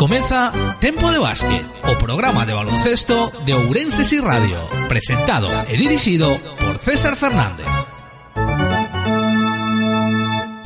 Comeza Tempo de Básquet, o programa de baloncesto de Ourenses y Radio, presentado e dirixido por César Fernández.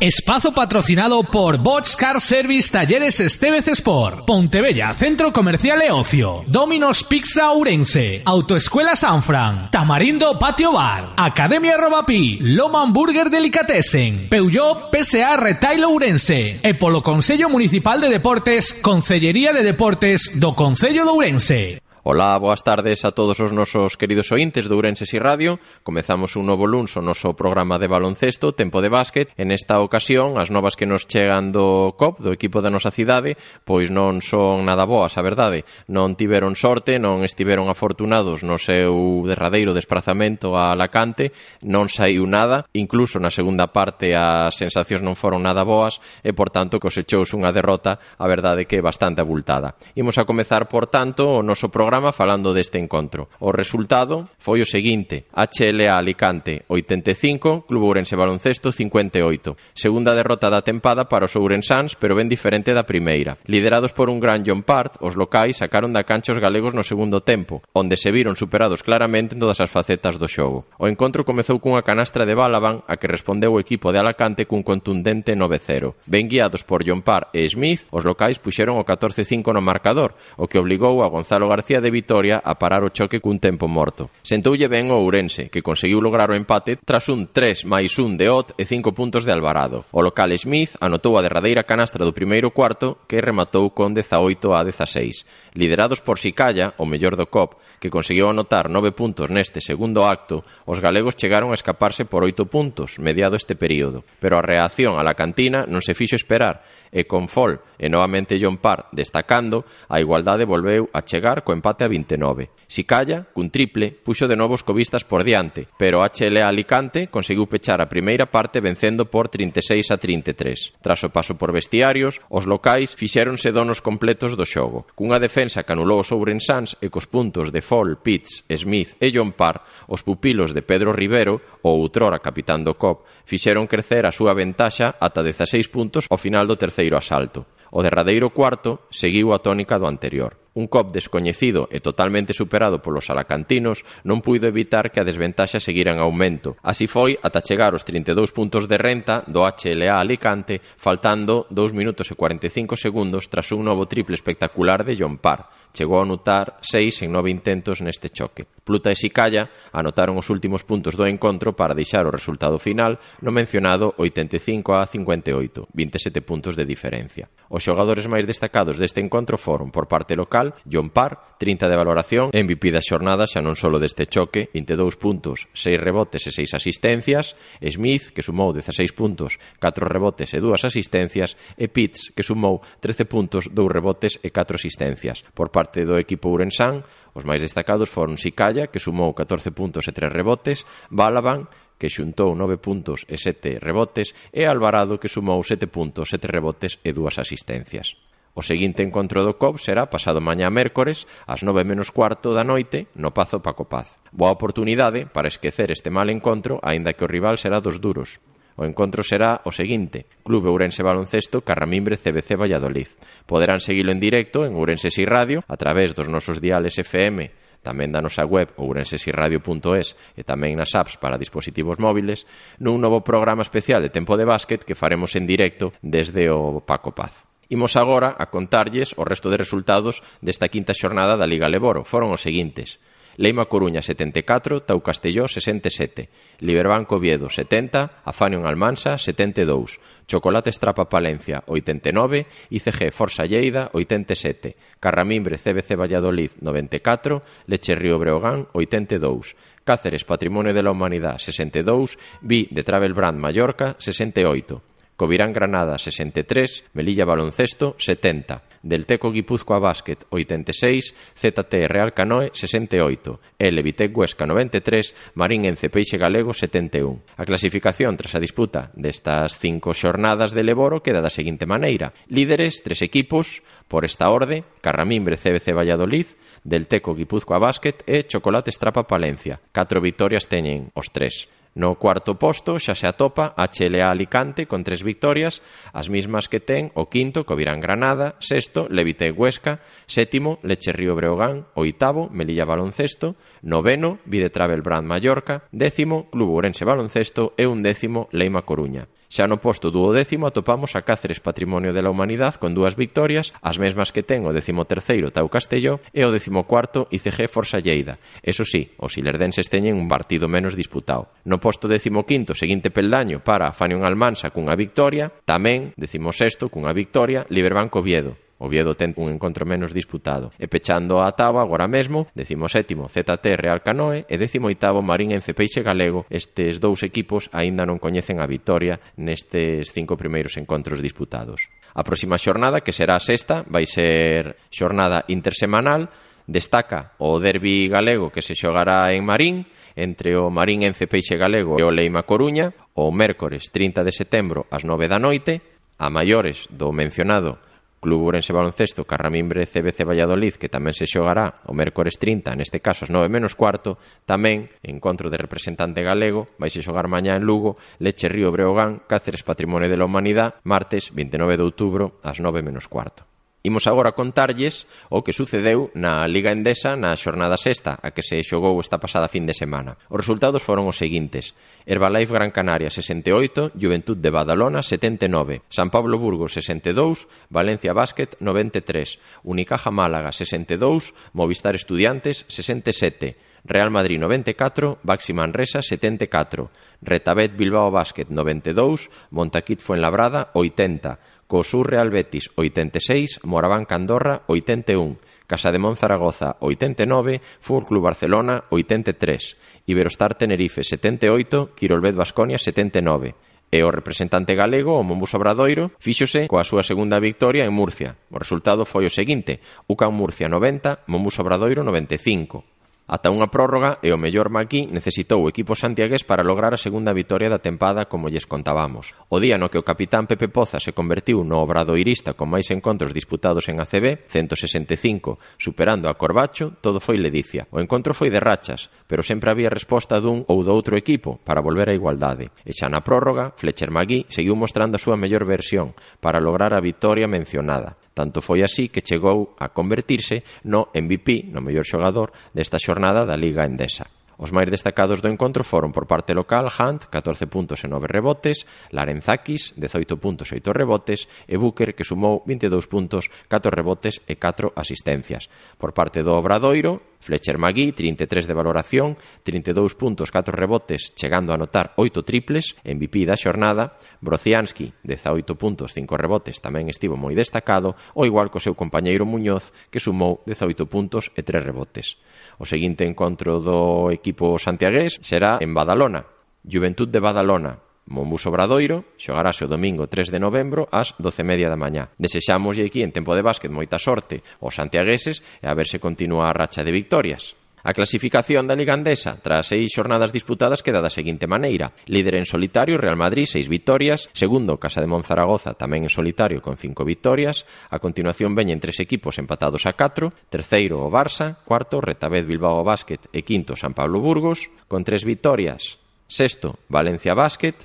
Espazo patrocinado por Bots Car Service Talleres Estevez Sport, Pontebella Centro Comercial e Ocio, Dominos Pizza Ourense, Autoescuela Sanfran, Tamarindo Patio Bar, Academia Robapi, Loma Hamburger Delicatessen, Peugeot PSA Retail Ourense. E polo Consello Municipal de Deportes, Consellería de Deportes do Concello de Ourense. Olá, boas tardes a todos os nosos queridos ointes de Ourenses e Radio. Comezamos un novo luns o noso programa de baloncesto, Tempo de Básquet. En esta ocasión, as novas que nos chegan do COP, do equipo da nosa cidade, pois non son nada boas, a verdade. Non tiveron sorte, non estiveron afortunados no seu derradeiro desplazamento a Alacante, non saiu nada, incluso na segunda parte as sensacións non foron nada boas e, por tanto, cosechouse unha derrota, a verdade que bastante abultada. Imos a comezar, por tanto, o noso programa programa falando deste encontro. O resultado foi o seguinte: HLA Alicante 85, Club Ourense Baloncesto 58. Segunda derrota da tempada para os ourensans, pero ben diferente da primeira. Liderados por un gran John Part, os locais sacaron da cancha os galegos no segundo tempo, onde se viron superados claramente en todas as facetas do xogo. O encontro comezou cunha canastra de Balaban a que respondeu o equipo de Alacante cun contundente 9-0. Ben guiados por John Part e Smith, os locais puxeron o 14-5 no marcador, o que obligou a Gonzalo García de Vitoria a parar o choque cun tempo morto. Sentoulle ben o Ourense, que conseguiu lograr o empate tras un 3 máis 1 de Ot e 5 puntos de Alvarado. O local Smith anotou a derradeira canastra do primeiro cuarto que rematou con 18 a 16. Liderados por Sicalla, o mellor do COP, que conseguiu anotar 9 puntos neste segundo acto, os galegos chegaron a escaparse por 8 puntos mediado este período. Pero a reacción a la cantina non se fixo esperar e con Fol e novamente John Parr destacando, a igualdade volveu a chegar co empate a 29. Sicalla, cun triple, puxo de novo os covistas por diante, pero HL Alicante conseguiu pechar a primeira parte vencendo por 36 a 33. Tras o paso por vestiarios, os locais fixéronse donos completos do xogo, cunha defensa que anulou os Ourensans e cos puntos de Fol, Pitts, Smith e John Parr os pupilos de Pedro Rivero, o outrora capitán do COP, fixeron crecer a súa ventaxa ata 16 puntos ao final do terceiro asalto. O derradeiro cuarto seguiu a tónica do anterior. Un COP descoñecido e totalmente superado polos alacantinos non puido evitar que a desventaxa seguira en aumento. Así foi ata chegar os 32 puntos de renta do HLA Alicante, faltando 2 minutos e 45 segundos tras un novo triple espectacular de John Parr chegou a anotar seis en nove intentos neste choque. Pluta e Sicalla anotaron os últimos puntos do encontro para deixar o resultado final no mencionado 85 a 58, 27 puntos de diferencia. Os xogadores máis destacados deste encontro foron, por parte local, John Parr, 30 de valoración, MVP da xornada xa non solo deste choque, 22 puntos, 6 rebotes e 6 asistencias, Smith, que sumou 16 puntos, 4 rebotes e 2 asistencias, e Pitts, que sumou 13 puntos, 2 rebotes e 4 asistencias. Por parte parte do equipo Urensán, os máis destacados foron Sicalla, que sumou 14 puntos e 3 rebotes, Balaban, que xuntou 9 puntos e 7 rebotes, e Alvarado, que sumou 7 puntos, 7 rebotes e 2 asistencias. O seguinte encontro do COP será pasado mañá mércores ás 9 menos cuarto da noite no Pazo Paco Paz. Boa oportunidade para esquecer este mal encontro, aínda que o rival será dos duros. O encontro será o seguinte, Clube Ourense Baloncesto, Carramimbre, CBC Valladolid. Poderán seguilo en directo en Ourense Si Radio a través dos nosos diales FM tamén da nosa web ourensesiradio.es e tamén nas apps para dispositivos móviles, nun novo programa especial de tempo de básquet que faremos en directo desde o Paco Paz. Imos agora a contarlles o resto de resultados desta quinta xornada da Liga Leboro. Foron os seguintes. Leima Coruña 74, Tau Castelló 67, Liberbanco Oviedo 70, Afanion Almansa 72, Chocolate Estrapa Palencia 89, ICG Forza Lleida 87, Carramimbre CBC Valladolid 94, Lecherrío Breogán 82, Cáceres Patrimonio de la Humanidad 62, Vi de Travel Brand Mallorca 68. Covirán Granada 63, Melilla Baloncesto 70, Delteco Guipúzcoa Basket 86, ZT Real Canoe 68 e Levitec Huesca 93, Marín Ence Peixe Galego 71. A clasificación tras a disputa destas cinco xornadas de Leboro queda da seguinte maneira. Líderes, tres equipos, por esta orde, Carramimbre CBC Valladolid, Delteco Guipúzcoa Basket e Chocolate Estrapa Palencia. Catro victorias teñen os tres. No cuarto posto xa se atopa a HLA Alicante con tres victorias, as mismas que ten o quinto Covirán Granada, sexto Levite Huesca, sétimo Lecherrío Breogán, oitavo Melilla Baloncesto, noveno Videtravel Brand Mallorca, décimo Club Ourense Baloncesto e undécimo Leima Coruña. Xa no posto duodécimo atopamos a Cáceres Patrimonio de la Humanidad con dúas victorias, as mesmas que ten o décimo terceiro Tau Castelló e o décimo cuarto ICG Forza Lleida. Eso sí, os ilerdenses teñen un partido menos disputado. No posto décimo quinto, seguinte peldaño para Fanion Almansa cunha victoria, tamén décimo sexto cunha victoria Liberbanco Oviedo. Oviedo ten un encontro menos disputado. E pechando a taba agora mesmo, 17º ZT Real Canoe e 18º Marín en Cepeixe Galego. Estes dous equipos aínda non coñecen a vitoria nestes cinco primeiros encontros disputados. A próxima xornada, que será a sexta, vai ser xornada intersemanal, destaca o derbi galego que se xogará en Marín, entre o Marín Ence Peixe Galego e o Leima Coruña, o mércores 30 de setembro ás 9 da noite, a maiores do mencionado Club Ourense Baloncesto Carramimbre CBC Valladolid, que tamén se xogará o mércores 30, neste caso as 9 menos cuarto, tamén encontro de representante galego, vai se xogar mañá en Lugo, Leche Río Breogán, Cáceres Patrimonio de la Humanidad, martes 29 de outubro ás 9 menos cuarto. Imos agora contarlles o que sucedeu na Liga Endesa na xornada sexta, a que se xogou esta pasada fin de semana. Os resultados foron os seguintes. Herbalife Gran Canaria 68, Juventud de Badalona 79, San Pablo Burgos 62, Valencia Basket 93, Unicaja Málaga 62, Movistar Estudiantes 67, Real Madrid 94, Baxi Manresa 74, Retabet Bilbao Basket 92, Montaquit Fuenlabrada 80, Cosur Real Betis 86, Moraván Candorra 81, Casa de Mon Zaragoza 89, Fútbol Club Barcelona 83, Iberostar Tenerife 78, Quirolbet Basconia 79. E o representante galego, o Mombus Obradoiro, fíxose coa súa segunda victoria en Murcia. O resultado foi o seguinte: UCAM Murcia 90, Mombus Obradoiro 95. Ata unha prórroga e o mellor maquí necesitou o equipo santiagués para lograr a segunda vitoria da tempada como lles contábamos. O día no que o capitán Pepe Poza se convertiu no obradoirista con máis encontros disputados en ACB, 165, superando a Corbacho, todo foi ledicia. O encontro foi de rachas, pero sempre había resposta dun ou do outro equipo para volver á igualdade. E xa na prórroga, Fletcher Magui seguiu mostrando a súa mellor versión para lograr a vitoria mencionada. Tanto foi así que chegou a convertirse no MVP, no mellor xogador, desta xornada da Liga Endesa. Os máis destacados do encontro foron por parte local Hunt, 14 puntos e 9 rebotes, Larenzakis, 18 puntos e 8 rebotes e Booker, que sumou 22 puntos, 4 rebotes e 4 asistencias. Por parte do Obradoiro, Fletcher Magui, 33 de valoración, 32 puntos, 4 rebotes, chegando a anotar 8 triples, MVP da xornada, Brociansky, 18 puntos, 5 rebotes, tamén estivo moi destacado, o igual co seu compañeiro Muñoz, que sumou 18 puntos e 3 rebotes. O seguinte encontro do equipo santiagués será en Badalona, Juventud de Badalona, Monbus Obradoiro xogarase o domingo 3 de novembro ás 12:30 da mañá. Desexámoslle aquí en tempo de básquet moita sorte aos santiagueses e a ver se continúa a racha de victorias. A clasificación da Liga Andesa, tras seis xornadas disputadas, queda da seguinte maneira. Líder en solitario, Real Madrid, seis victorias. Segundo, Casa de Monzaragoza, tamén en solitario, con cinco victorias. A continuación, veñen tres equipos empatados a catro. Terceiro, o Barça. Cuarto, Retabed Bilbao Basket. E quinto, San Pablo Burgos, con tres victorias. Sexto, Valencia Basket.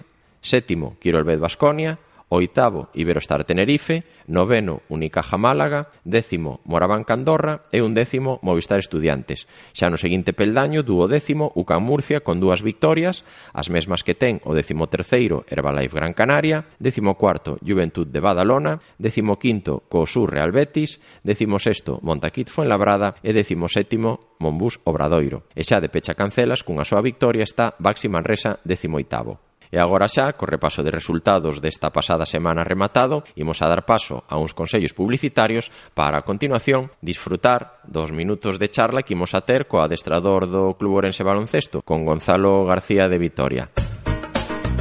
Sétimo, Quirolbet Basconia, oitavo Iberostar Tenerife, noveno Unicaja Málaga, décimo Moraván Candorra e undécimo Movistar Estudiantes. Xa no seguinte peldaño, duodécimo UCAM Murcia con dúas victorias, as mesmas que ten o décimo terceiro Herbalife Gran Canaria, décimo cuarto Juventud de Badalona, décimo quinto Cosur Real Betis, décimo sexto Montaquit Fuenlabrada. E décimo sétimo Monbús Obradoiro. E xa de pecha cancelas cunha súa victoria está Baxi Manresa décimo oitavo. E agora xa, co repaso de resultados desta pasada semana rematado, imos a dar paso a uns consellos publicitarios para a continuación disfrutar dos minutos de charla que imos a ter co adestrador do Club Orense Baloncesto, con Gonzalo García de Vitoria.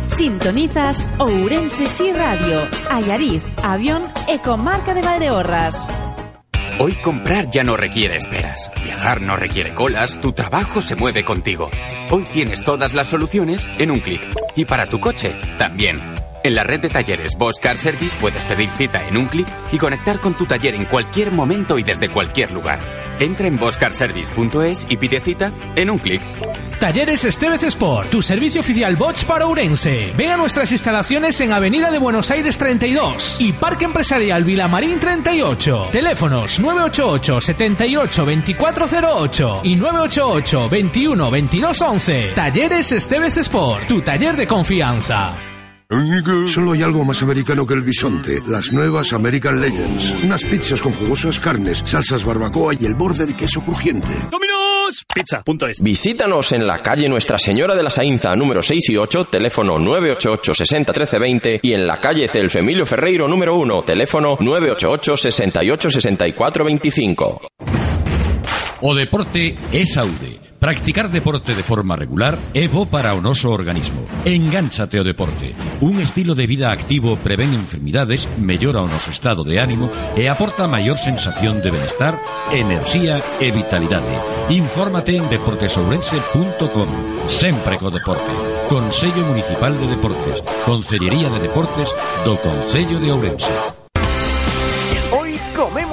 Sintonizas Ourense Si Radio, Ayariz, Avión e Comarca de Valdeorras. Hoy comprar ya no requiere esperas. Viajar no requiere colas, tu trabajo se mueve contigo. Hoy tienes todas las soluciones en un clic. Y para tu coche, también. En la red de talleres Bosch Car Service puedes pedir cita en un clic y conectar con tu taller en cualquier momento y desde cualquier lugar. Entra en boschcarservice.es y pide cita en un clic. Talleres Estevez Sport, tu servicio oficial Bosch para Ourense. Ven a nuestras instalaciones en Avenida de Buenos Aires 32 y Parque Empresarial Vilamarín 38. Teléfonos 988 78 2408 y 988 21 22 11. Talleres Estevez Sport, tu taller de confianza. Solo hay algo más americano que el bisonte. Las nuevas American Legends. Unas pizzas con jugosas carnes, salsas barbacoa y el borde de queso crujiente. ¡Dominos! Pizza.es. Visítanos en la calle Nuestra Señora de la Sainza, número 6 y 8, teléfono 988 60 13 20 y en la calle Celso Emilio Ferreiro, número 1, teléfono 988 68 64 25. O deporte é saúde. Practicar deporte de forma regular é bo para o noso organismo. Engánchate ao deporte. Un estilo de vida activo prevén enfermidades, mellora o noso estado de ánimo e aporta maior sensación de benestar, enerxía e vitalidade. Infórmate en deportesourense.com. Sempre co deporte. Consello Municipal de Deportes. Concellería de Deportes do Concello de Ourense.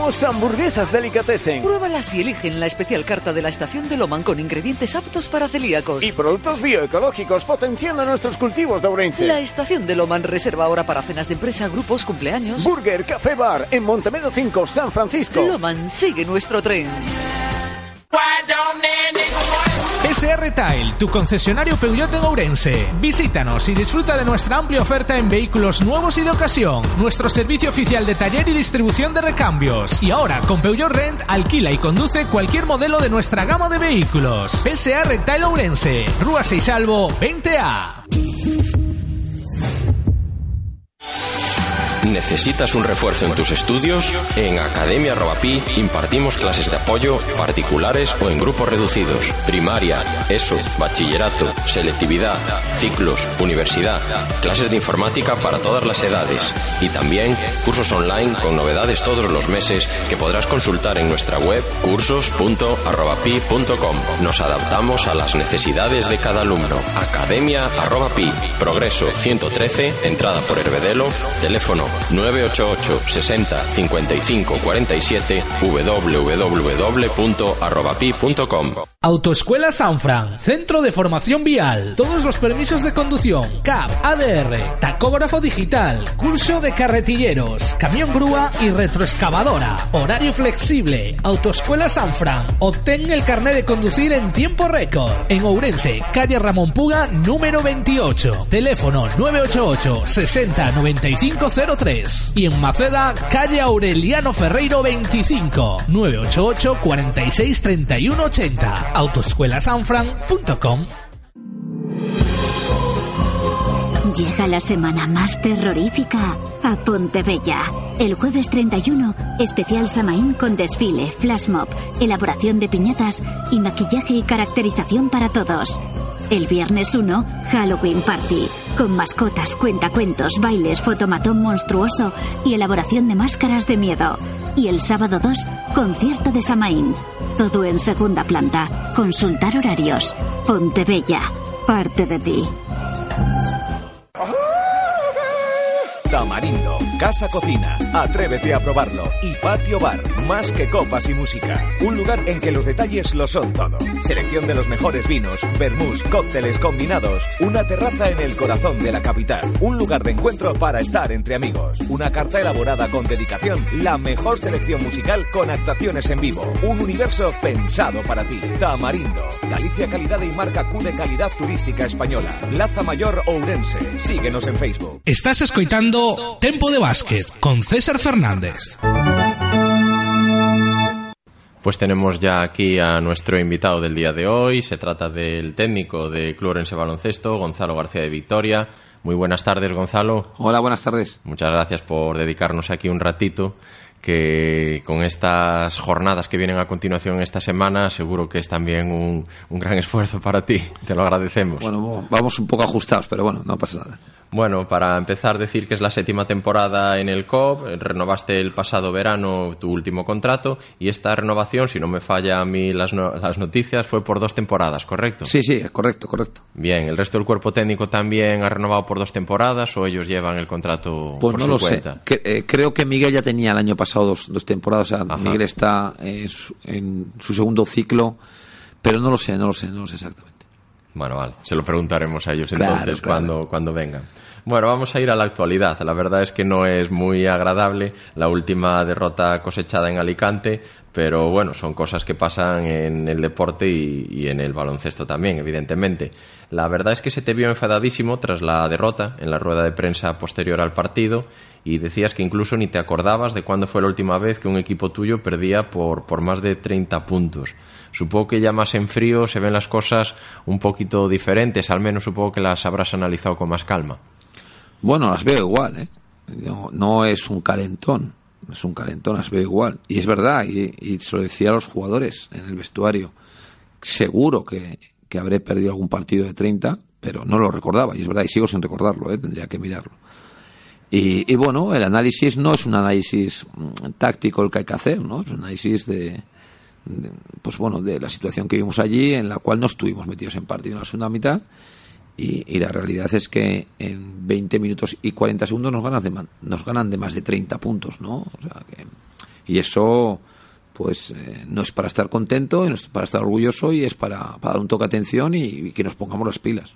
Comemos hamburguesas delicatessen. Pruébalas y eligen la especial carta de la estación de Loman con ingredientes aptos para celíacos. Y productos bioecológicos potenciando nuestros cultivos de Ourense. La estación de Loman reserva ahora para cenas de empresa, grupos, cumpleaños. Burger Café Bar en Montemedo 5, San Francisco. Loman sigue nuestro tren. SR Tile, tu concesionario Peugeot en Ourense. Visítanos y disfruta de nuestra amplia oferta en vehículos nuevos y de ocasión. Nuestro servicio oficial de taller y distribución de recambios. Y ahora, con Peugeot Rent, alquila y conduce cualquier modelo de nuestra gama de vehículos. SR Tile Ourense, Rúa Seixalvo 20A. ¿Necesitas un refuerzo en tus estudios? En Academia Robapi impartimos clases de apoyo particulares o en grupos reducidos. Primaria, ESO, bachillerato, selectividad, ciclos, universidad, clases de informática para todas las edades y también cursos online con novedades todos los meses que podrás consultar en nuestra web cursos.arrobapi.com. Nos adaptamos a las necesidades de cada alumno. Academia Arrobapi, Progreso 113, entrada por Herbedelo, teléfono 988 60 55 47 www.arrobapi.com Autoescuela Sanfran, centro de formación vial, todos los permisos de conducción, CAP, ADR, tacógrafo digital, curso de carretilleros, camión grúa y retroexcavadora, horario flexible, Autoescuela Sanfran, obtén el carnet de conducir en tiempo récord, en Ourense, calle Ramón Puga, número 28, teléfono 988 60 95 03 y en Maceda, calle Aureliano Ferreiro 25, 988 46 31 80 autoescuelasanfran.com Llega la semana más terrorífica a Pontebella. El jueves 31, especial Samaín con desfile, flash mob, elaboración de piñatas y maquillaje y caracterización para todos. El viernes 1, Halloween Party, con mascotas, cuentacuentos, bailes, fotomatón monstruoso y elaboración de máscaras de miedo. Y el sábado 2, concierto de Samaín. Todo en segunda planta. Consultar horarios. Pontebella, parte de ti. Tamarindo, Casa Cocina, atrévete a probarlo. Y Patio Bar, más que copas y música. Un lugar en que los detalles lo son todo. Selección de los mejores vinos, vermús, cócteles combinados. Una terraza en el corazón de la capital. Un lugar de encuentro para estar entre amigos. Una carta elaborada con dedicación. La mejor selección musical con actuaciones en vivo. Un universo pensado para ti. Tamarindo, Galicia Calidad y marca Q de calidad turística española. Plaza Mayor Ourense. Síguenos en Facebook. Estás escoitando Tempo de Básquet con César Fernández. Pues tenemos ya aquí a nuestro invitado del día de hoy. Se trata del técnico de Club Orense Baloncesto, Gonzalo García de Victoria. Muy buenas tardes, Gonzalo. Hola, buenas tardes. Muchas gracias por dedicarnos aquí un ratito que con estas jornadas que vienen a continuación esta semana seguro que es también un, un gran esfuerzo para ti. Te lo agradecemos. Bueno, vamos un poco ajustados, pero bueno, no pasa nada. Bueno, para empezar, decir que es la séptima temporada en el COP. Renovaste el pasado verano tu último contrato y esta renovación, si no me falla a mí las, no- las noticias, fue por dos temporadas, ¿correcto? Sí, sí, correcto, correcto. Bien, ¿el resto del cuerpo técnico también ha renovado por dos temporadas o ellos llevan el contrato Pues por no su lo cuenta? sé. Que- eh, creo que Miguel ya tenía el año pasado dos, dos temporadas. O sea, Miguel está en su, en su segundo ciclo, pero no lo sé, no lo sé, no lo sé exactamente. Bueno, vale, se lo preguntaremos a ellos entonces Cuando, cuando vengan. Bueno, vamos a ir a la actualidad. La verdad es que no es muy agradable la última derrota cosechada en Alicante, pero bueno, son cosas que pasan en el deporte y, en el baloncesto también, evidentemente. La verdad es que se te vio enfadadísimo tras la derrota en la rueda de prensa posterior al partido y decías que incluso ni te acordabas de cuándo fue la última vez que un equipo tuyo perdía por, por más de 30 puntos. Supongo que ya más en frío se ven las cosas un poquito diferentes, al menos supongo que las habrás analizado con más calma. Bueno, las veo igual, ¿eh? No, es un calentón, es un calentón, las veo igual. Y es verdad, y, se lo decía a los jugadores en el vestuario. Seguro que, habré perdido algún partido de 30, pero no lo recordaba, y es verdad, y sigo sin recordarlo, ¿eh? tendría que mirarlo. Y, bueno, el análisis no es un análisis mm, táctico el que hay que hacer, ¿no? Es un análisis de, pues bueno, de la situación que vimos allí, en la cual no estuvimos metidos en partido en la segunda mitad y, la realidad es que en 20 minutos y 40 segundos nos ganan de, nos ganan de más de 30 puntos, ¿no? O sea que, y eso, pues, eh, no es para estar contento, no es para estar orgulloso y es para, dar un toque de atención y, que nos pongamos las pilas.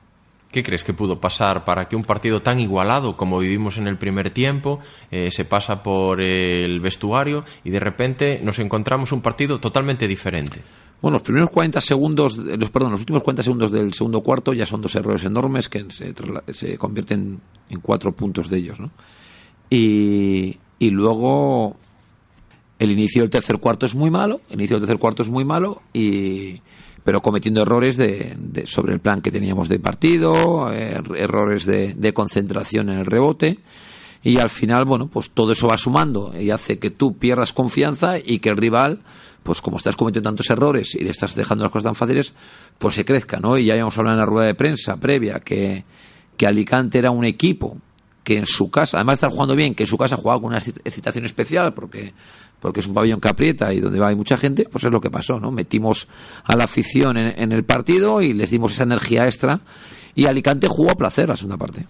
¿Qué crees que pudo pasar para que un partido tan igualado como vivimos en el primer tiempo eh, se pasa por el vestuario y de repente nos encontramos un partido totalmente diferente? Bueno, los primeros 40 segundos, los, perdón, los últimos 40 segundos del segundo cuarto ya son dos errores enormes que se, convierten en cuatro puntos de ellos, ¿no? Y, y luego el inicio del tercer cuarto es muy malo, el inicio del tercer cuarto es muy malo y pero cometiendo errores de, sobre el plan que teníamos de partido, er, errores de, de, concentración en el rebote y al final, bueno, pues todo eso va sumando y hace que tú pierdas confianza y que el rival pues como estás cometiendo tantos errores y le estás dejando las cosas tan fáciles, pues se crezca, ¿no? Y ya habíamos hablado en la rueda de prensa previa que, que Alicante era un equipo que en su casa, además de estar jugando bien, que en su casa jugaba con una excitación especial porque porque es un pabellón que aprieta y donde va hay mucha gente, pues es lo que pasó, ¿no? Metimos a la afición en, en el partido y les dimos esa energía extra y Alicante jugó a placer la segunda parte.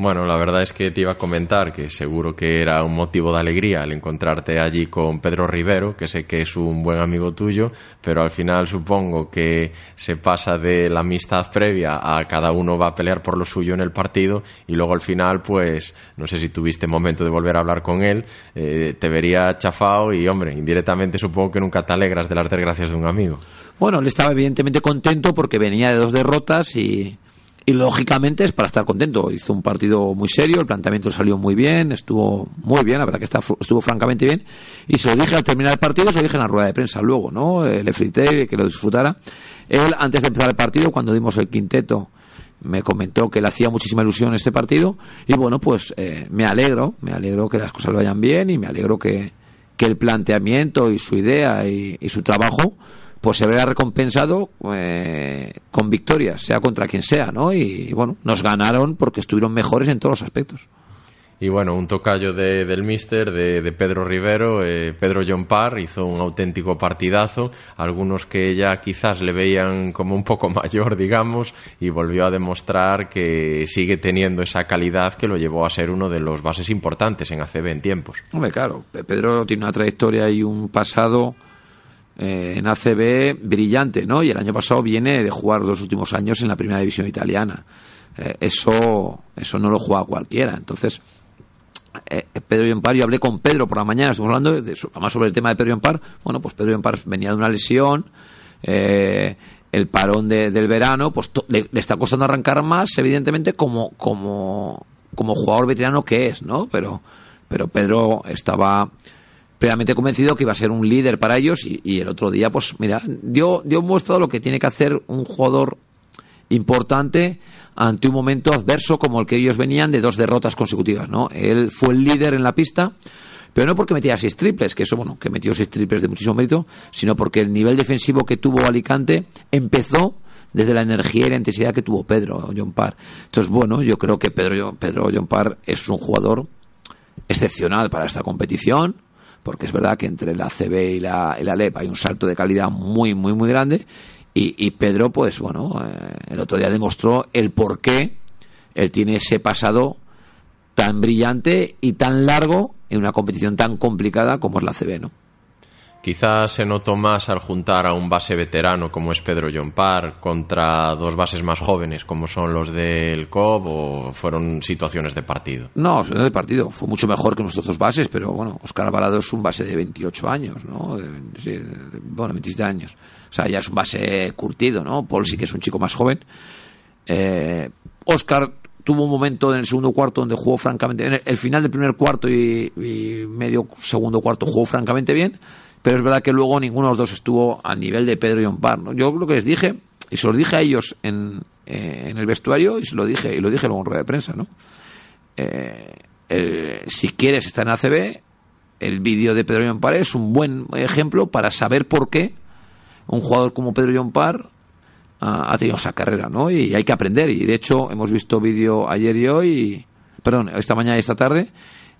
Bueno, la verdad es que te iba a comentar que seguro que era un motivo de alegría el encontrarte allí con Pedro Rivero, que sé que es un buen amigo tuyo, pero al final supongo que se pasa de la amistad previa a cada uno va a pelear por lo suyo en el partido y luego al final, pues, no sé si tuviste momento de volver a hablar con él, eh, te vería chafado y, hombre, indirectamente supongo que nunca te alegras de las desgracias de un amigo. Bueno, él estaba evidentemente contento porque venía de dos derrotas y y lógicamente es para estar contento. Hizo un partido muy serio, el planteamiento salió muy bien, estuvo muy bien, la verdad que estuvo francamente bien. Y se lo dije al terminar el partido, se lo dije en la rueda de prensa luego, ¿no? Eh, le frité, que lo disfrutara. Él, antes de empezar el partido, cuando dimos el quinteto, me comentó que le hacía muchísima ilusión este partido. Y bueno, pues eh, me alegro, me alegro que las cosas vayan bien y me alegro que, que el planteamiento y su idea y su trabajo pues se vea recompensado eh, con victorias, sea contra quien sea, ¿no? Y, bueno, nos ganaron porque estuvieron mejores en todos los aspectos. Y bueno, un tocayo de, del míster, de, Pedro Rivero, eh, Pedro John Parr, hizo un auténtico partidazo. Algunos que ya quizás le veían como un poco mayor, digamos, y volvió a demostrar que sigue teniendo esa calidad que lo llevó a ser uno de los bases importantes en ACB en tiempos. Hombre, claro, Pedro tiene una trayectoria y un pasado eh, en ACB brillante, ¿no? Y el año pasado viene de jugar los últimos años en la primera división italiana. Eh, eso, eso no lo juega cualquiera. Entonces, eh, Pedro Yompar, yo hablé con Pedro por la mañana, estamos hablando de, más sobre el tema de Pedro Yompar. Bueno, pues Pedro Yompar venía de una lesión, el parón del verano, pues le, le, está costando arrancar más, evidentemente, como, como, como jugador veterano que es, ¿no? Pero, pero Pedro estaba plenamente convencido que iba a ser un líder para ellos y, el otro día, pues mira, dio, dio muestra de lo que tiene que hacer un jugador importante ante un momento adverso como el que ellos venían de dos derrotas consecutivas, ¿no? Él fue el líder en la pista, pero no porque metía seis triples, que eso, bueno, que metió seis triples de muchísimo mérito, sino porque el nivel defensivo que tuvo Alicante empezó desde la energía y la intensidad que tuvo Pedro John. Entonces, bueno, yo creo que Pedro, Pedro John es un jugador excepcional para esta competición, porque es verdad que entre la CB y la, y LEP hay un salto de calidad muy, muy, muy grande. Y, Pedro, pues bueno, eh, el otro día demostró el por qué él tiene ese pasado tan brillante y tan largo en una competición tan complicada como es la CB, ¿no? Quizás se notó más al juntar a un base veterano como es Pedro Par contra dos bases más jóvenes como son los del COB o fueron situaciones de partido. No, de partido. Fue mucho mejor que nuestros dos bases, pero bueno, Oscar Alvarado es un base de 28 años, ¿no? De, bueno, 27 años. O sea, ya es un base curtido, ¿no? Paul sí que es un chico más joven. Eh, Oscar tuvo un momento en el segundo cuarto donde jugó francamente, en el, final del primer cuarto y medio segundo cuarto jugó francamente bien pero es verdad que luego ninguno de los dos estuvo a nivel de Pedro y Ompar. ¿no? Yo lo que les dije, y se los dije a ellos en, eh, en el vestuario, y se lo dije, y lo dije luego en rueda de prensa, ¿no? Eh, si quieres estar en ACB, el vídeo de Pedro Yompar es un buen ejemplo para saber por qué un jugador como Pedro Yompar ha, ha tenido esa carrera, ¿no? Y hay que aprender. Y de hecho, hemos visto vídeo ayer y hoy, perdón, esta mañana y esta tarde,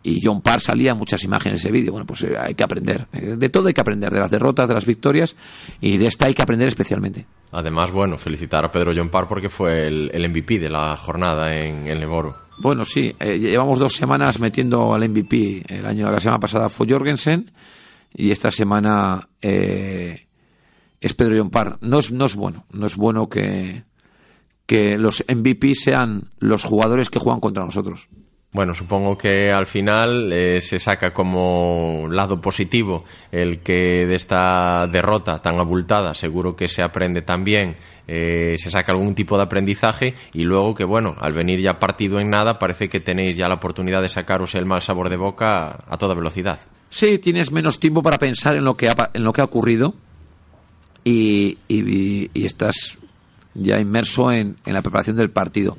y John Parr salía en muchas imágenes de ese vídeo. Bueno, pues eh, hay que aprender. Eh, de todo hay que aprender, de las derrotas, de las victorias, y de esta hay que aprender especialmente. Además, bueno, felicitar a Pedro John Parr porque fue el, MVP de la jornada en, el Leboro. Bueno, sí, eh, llevamos dos semanas metiendo al MVP. El año, la semana pasada fue Jorgensen, y esta semana es Pedro John Parr. No es, no es bueno, no es bueno que, que los MVP sean los jugadores que juegan contra nosotros. Bueno, supongo que al final eh, se saca como lado positivo el que de esta derrota tan abultada seguro que se aprende también, eh, se saca algún tipo de aprendizaje y luego que bueno, al venir ya partido en nada parece que tenéis ya la oportunidad de sacaros el mal sabor de boca a toda velocidad. Sí, tienes menos tiempo para pensar en lo que ha, en lo que ha ocurrido y, estás ya inmerso en la preparación del partido.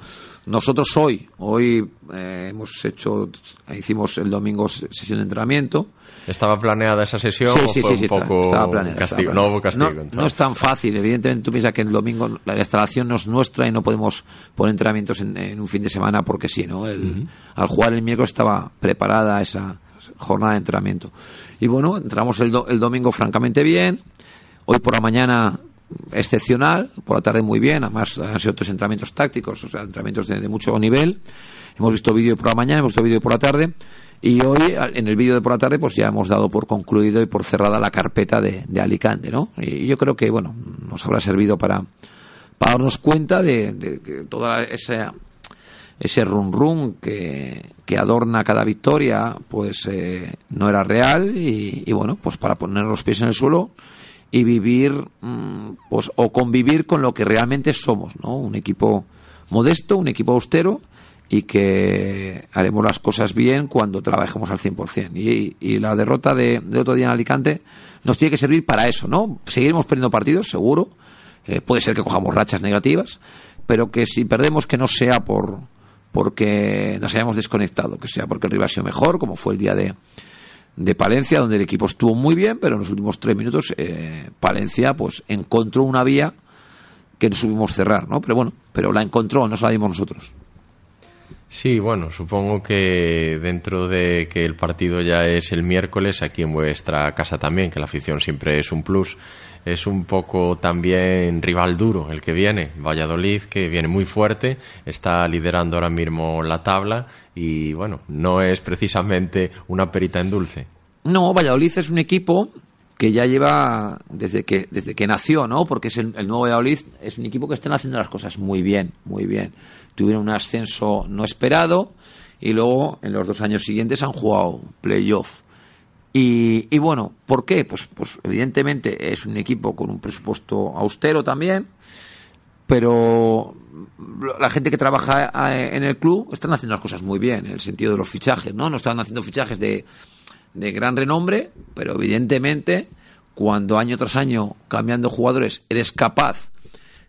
Nosotros hoy, hoy eh, hemos hecho, hicimos el domingo sesión de entrenamiento. ¿Estaba planeada esa sesión sí, sí, sí, un poco estaba planeada, castigo? No hubo castigo. No, es tan fácil, evidentemente tú piensas que el domingo la instalación no es nuestra y no podemos poner entrenamientos en, un fin de semana porque sí, ¿no? El, Al jugar el miércoles estaba preparada esa jornada de entrenamiento. Y bueno, entramos el, el domingo francamente bien. Hoy por la mañana excepcional, por la tarde muy bien, además han sido tres entrenamientos tácticos, o sea, entrenamientos de, mucho nivel. Hemos visto vídeo por la mañana, hemos visto vídeo por la tarde y hoy en el vídeo de por la tarde pues ya hemos dado por concluido y por cerrada la carpeta de, Alicante, ¿no? Y yo creo que, bueno, nos habrá servido para, darnos cuenta de, que toda esa ese run run que, que adorna cada victoria pues eh, no era real y bueno pues para poner los pies en el suelo y vivir mm, pues o convivir con lo que realmente somos, ¿no? Un equipo modesto, un equipo austero y que haremos las cosas bien cuando trabajemos al 100%. Y, y la derrota de, otro día en Alicante nos tiene que servir para eso, ¿no? Seguiremos perdiendo partidos, seguro. Eh, puede ser que cojamos rachas negativas, pero que si perdemos que no sea por porque nos hayamos desconectado, que sea porque el rival ha sido mejor, como fue el día de, de Palencia, donde el equipo estuvo muy bien, pero en los últimos tres minutos eh, Palencia pues encontró una vía que no supimos cerrar, ¿no? Pero bueno, pero la encontró, no la nosotros. Sí, bueno, supongo que dentro de que el partido ya es el miércoles, aquí en vuestra casa también, que la afición siempre es un plus, es un poco también rival duro el que viene. Valladolid, que viene muy fuerte, está liderando ahora mismo la tabla y bueno, no es precisamente una perita en dulce. No, Valladolid es un equipo que ya lleva desde que desde que nació, ¿no? Porque es el, nuevo Valladolid es un equipo que están haciendo las cosas muy bien, muy bien. Tuvieron un ascenso no esperado y luego en los dos años siguientes han jugado playoff. Y, y bueno, ¿por qué? Pues, pues evidentemente es un equipo con un presupuesto austero también, pero la gente que trabaja eh, en el club están haciendo las cosas muy bien, en el sentido de los fichajes, ¿no? No están haciendo fichajes de, de gran renombre, pero evidentemente cuando año tras año cambiando jugadores eres capaz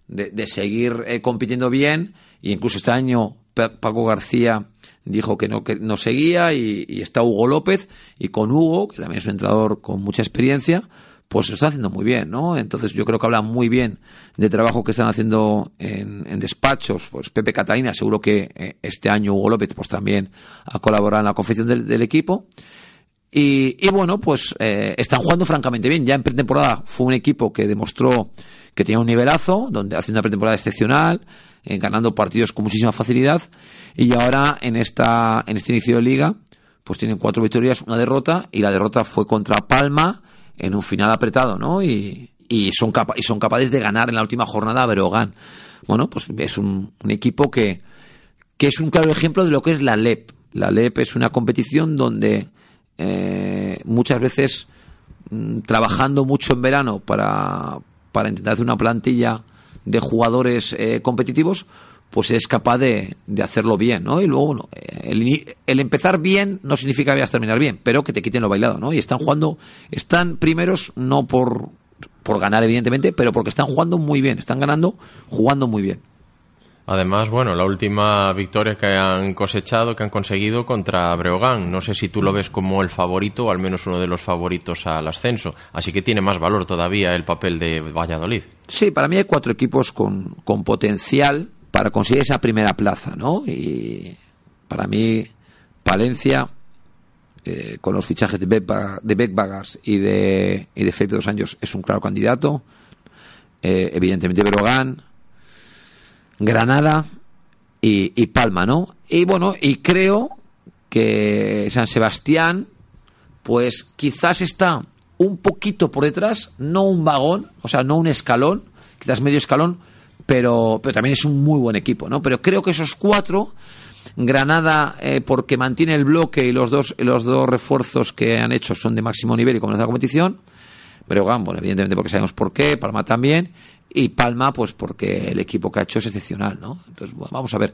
de, seguir eh, compitiendo bien y incluso este año Paco García dijo que no, que no seguía y, y, está Hugo López y con Hugo, que también es un entrenador con mucha experiencia, pues se está haciendo muy bien, ¿no? Entonces yo creo que habla muy bien de trabajo que están haciendo en, despachos, pues Pepe Catalina, seguro que eh, este año Hugo López pues también ha colaborado en la confección del, equipo. Y, bueno, pues eh, están jugando francamente bien. Ya en pretemporada fue un equipo que demostró que tenía un nivelazo, donde haciendo una pretemporada excepcional, eh, ganando partidos con muchísima facilidad. Y ahora en esta en este inicio de liga, pues tienen cuatro victorias, una derrota y la derrota fue contra Palma en un final apretado, ¿no? Y, y son, capa y son capaces de ganar en la última jornada a Breogán. Bueno, pues es un, un equipo que, que es un claro ejemplo de lo que es la LEP. La LEP es una competición donde eh, muchas veces mm, trabajando mucho en verano para, para intentar hacer una plantilla de jugadores eh, competitivos, pues es capaz de, de, hacerlo bien, ¿no? Y luego, bueno, el, el, empezar bien no significa que vayas a terminar bien, pero que te quiten lo bailado, ¿no? Y están jugando, están primeros no por, por ganar, evidentemente, pero porque están jugando muy bien, están ganando jugando muy bien. Además, bueno, la última victoria que han cosechado, que han conseguido contra Breogán. No sé si tú lo ves como el favorito o al menos uno de los favoritos al ascenso. Así que tiene más valor todavía el papel de Valladolid. Sí, para mí hay cuatro equipos con, con potencial para conseguir esa primera plaza, ¿no? Y para mí, Palencia, eh, con los fichajes de, Beck, de Beckbagars y de, y de Felipe Dos Años, es un claro candidato. Eh, evidentemente, Breogán Granada y, Palma, ¿no? Y bueno, y creo que San Sebastián, pues quizás está un poquito por detrás, no un vagón, o sea, no un escalón, quizás medio escalón, pero, pero también es un muy buen equipo, ¿no? Pero creo que esos cuatro, Granada, eh, porque mantiene el bloque y los dos, los dos refuerzos que han hecho son de máximo nivel y comienza la competición, pero bueno, evidentemente porque sabemos por qué, Palma también, y Palma, pues porque el equipo que ha hecho es excepcional, ¿no? Entonces, bueno, vamos a ver.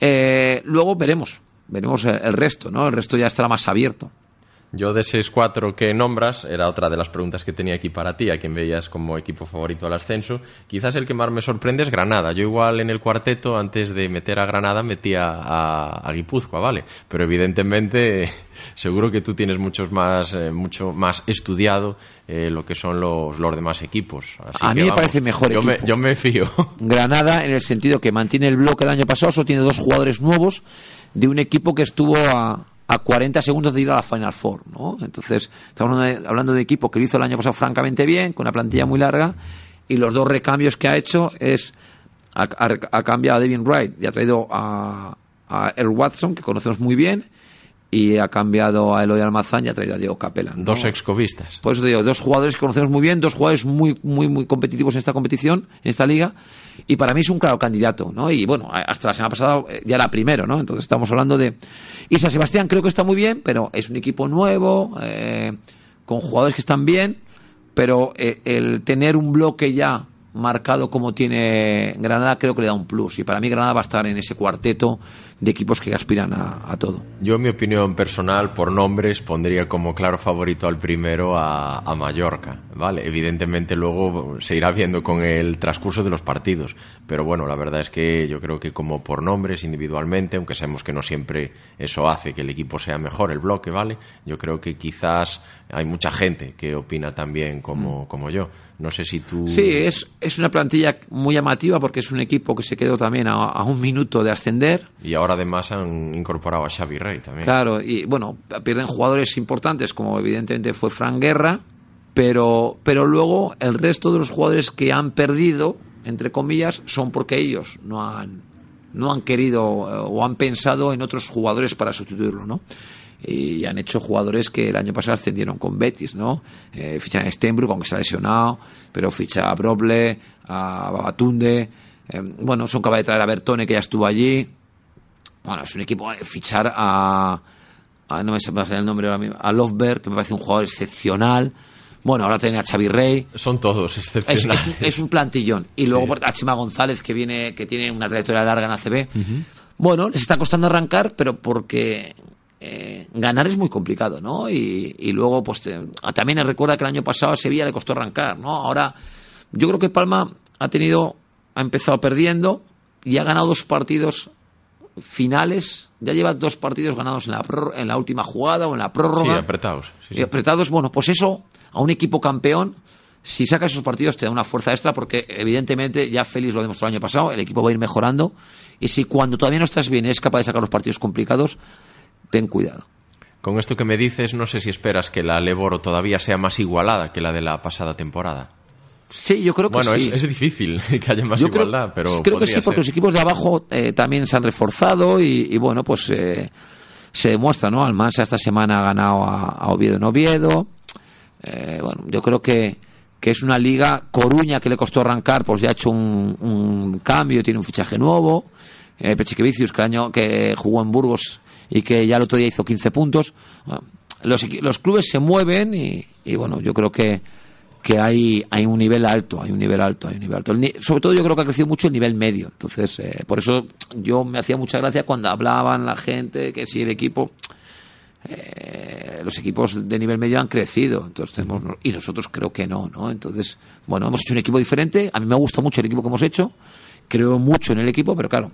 Eh, luego veremos, veremos el resto, ¿no? El resto ya estará más abierto. Yo de esos cuatro que nombras, era otra de las preguntas que tenía aquí para ti, a quien veías como equipo favorito al ascenso. Quizás el que más me sorprende es Granada. Yo igual en el cuarteto, antes de meter a Granada, metía a, a Guipúzcoa, ¿vale? Pero evidentemente, seguro que tú tienes muchos más, eh, mucho más estudiado eh, lo que son los, los demás equipos. Así a que, mí me vamos, parece mejor yo equipo. Me, yo me fío. Granada en el sentido que mantiene el bloque el año pasado, solo tiene dos jugadores nuevos de un equipo que estuvo a a 40 segundos de ir a la Final Four, ¿no? Entonces, estamos hablando de, un equipo que lo hizo el año pasado francamente bien, con una plantilla muy larga, y los dos recambios que ha hecho es, ha cambiado a Devin Wright y ha traído a, a Earl Watson, que conocemos muy bien, y ha cambiado a Eloy Almazán y ha traído a Diego Capela. ¿no? Dos excobistas. Por eso te digo, dos jugadores que conocemos muy bien, dos jugadores muy, muy, muy competitivos en esta competición, en esta liga, y para mí es un claro candidato, ¿no? Y bueno, hasta la semana pasada ya era primero, ¿no? Entonces estamos hablando de... Y San Sebastián creo que está muy bien, pero es un equipo nuevo, eh, con jugadores que están bien, pero eh, el tener un bloque ya marcado como tiene Granada creo que le da un plus y para mí Granada va a estar en ese cuarteto de equipos que aspiran a, a, todo. Yo en mi opinión personal por nombres pondría como claro favorito al primero a, a, Mallorca, ¿vale? Evidentemente luego se irá viendo con el transcurso de los partidos, pero bueno, la verdad es que yo creo que como por nombres individualmente, aunque sabemos que no siempre eso hace que el equipo sea mejor, el bloque, ¿vale? Yo creo que quizás hay mucha gente que opina también como, mm. como yo. No sé si tú. Sí, es, es una plantilla muy llamativa porque es un equipo que se quedó también a, a, un minuto de ascender. Y ahora además han incorporado a Xavi Rey también. Claro, y bueno, pierden jugadores importantes como evidentemente fue Fran Guerra, pero, pero luego el resto de los jugadores que han perdido, entre comillas, son porque ellos no han, no han querido o han pensado en otros jugadores para sustituirlo, ¿no? y han hecho jugadores que el año pasado ascendieron con Betis, ¿no? Eh, a Stenbrook, aunque se ha lesionado, pero ficha a Broble, a Babatunde, eh, bueno, son capaces de traer a Bertone, que ya estuvo allí. Bueno, es un equipo, eh, fichar a, a no me sé el nombre ahora mismo, a Lovberg, que me parece un jugador excepcional. Bueno, ahora tienen a Xavi Rey. Son todos excepcionales. Es, es, es un plantillón. Y sí. luego a Chima González, que viene, que tiene una trayectoria larga en ACB. Uh -huh. Bueno, les está costando arrancar, pero porque eh, ganar es muy complicado, ¿no? Y, y luego, pues te, también recuerda que el año pasado a Sevilla le costó arrancar, ¿no? Ahora, yo creo que Palma ha tenido, ha empezado perdiendo y ha ganado dos partidos finales, ya lleva dos partidos ganados en la, en la última jugada o en la prórroga. Sí, apretados. Sí, sí. Y apretados, bueno, pues eso a un equipo campeón, si sacas esos partidos te da una fuerza extra porque evidentemente ya Félix lo demostró el año pasado, el equipo va a ir mejorando y si cuando todavía no estás bien eres capaz de sacar los partidos complicados, ten cuidado. Con esto que me dices, no sé si esperas que la Leboro todavía sea más igualada que la de la pasada temporada. Sí, yo creo que bueno, sí. es, es, difícil que haya más yo igualdad, creo, pero creo que sí, ser. porque los equipos de abajo eh, también se han reforzado y, y bueno, pues eh, se demuestra, ¿no? Almansa esta semana ha ganado a, a Oviedo en Oviedo. Eh, bueno, yo creo que, que es una liga, Coruña que le costó arrancar, pues ya ha hecho un, un cambio, tiene un fichaje nuevo, eh, Pechiquevicius que, que jugó en Burgos y que ya el otro día hizo 15 puntos. Bueno, los, los clubes se mueven y, y bueno, yo creo que que hay, hay un nivel alto, hay un nivel alto, hay un nivel alto. sobre todo yo creo que ha crecido mucho el nivel medio. Entonces, eh, por eso yo me hacía mucha gracia cuando hablaban la gente que si el equipo, eh, los equipos de nivel medio han crecido. Entonces y nosotros creo que no, ¿no? Entonces, bueno, hemos hecho un equipo diferente. A mí me gusta mucho el equipo que hemos hecho. Creo mucho en el equipo, pero claro,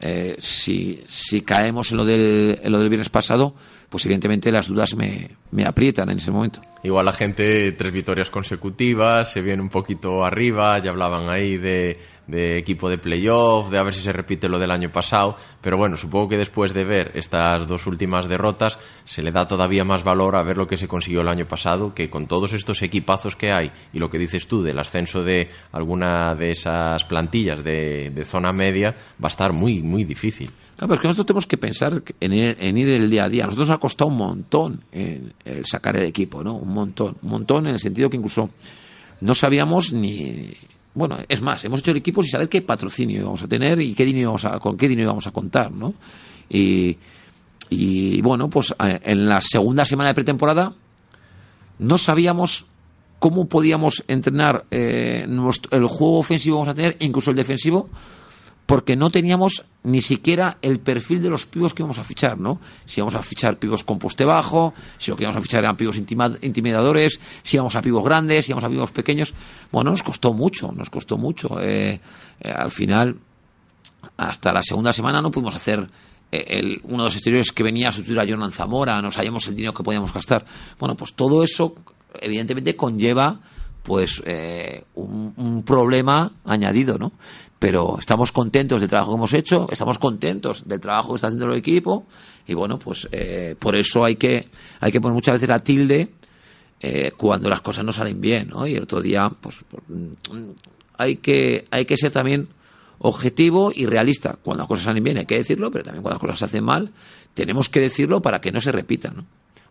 eh, si, si caemos en lo, del, en lo del viernes pasado, pues evidentemente las dudas me, me aprietan en ese momento. Igual la gente, tres victorias consecutivas, se viene un poquito arriba, ya hablaban ahí de de equipo de playoff, de a ver si se repite lo del año pasado, pero bueno, supongo que después de ver estas dos últimas derrotas se le da todavía más valor a ver lo que se consiguió el año pasado, que con todos estos equipazos que hay y lo que dices tú del ascenso de alguna de esas plantillas de, zona media, va a estar muy, muy difícil. Claro, pero es que nosotros tenemos que pensar en ir, en ir el día a día. Nosotros nos ha costado un montón el, el sacar el equipo, ¿no? Un montón, un montón en el sentido que incluso no sabíamos ni bueno, es más, hemos hecho el equipo sin saber qué patrocinio íbamos a tener y qué dinero a, con qué dinero íbamos a contar, ¿no? Y, y bueno, pues eh, en la segunda semana de pretemporada no sabíamos cómo podíamos entrenar eh, el juego ofensivo vamos a tener, incluso el defensivo, porque no teníamos ni siquiera el perfil de los pibos que íbamos a fichar, ¿no? Si íbamos a fichar pibos con poste bajo, si lo que íbamos a fichar eran pibos intimidadores, si íbamos a pibos grandes, si íbamos a pibos pequeños. Bueno, nos costó mucho, nos costó mucho. Eh, eh, al final, hasta la segunda semana no pudimos hacer eh, el, uno de los exteriores que venía a sustituir a Jonan Zamora, no sabíamos el dinero que podíamos gastar. Bueno, pues todo eso evidentemente conlleva pues un, un, problema añadido, ¿no? pero estamos contentos del trabajo que hemos hecho, estamos contentos del trabajo que está haciendo el equipo y bueno, pues eh, por eso hay que, hay que poner muchas veces la tilde eh, cuando las cosas no salen bien, ¿no? Y el otro día, pues, mm, hay que, hay que ser también objetivo y realista. Cuando las cosas salen bien hay que decirlo, pero también cuando las cosas se hacen mal tenemos que decirlo para que no se repita, ¿no?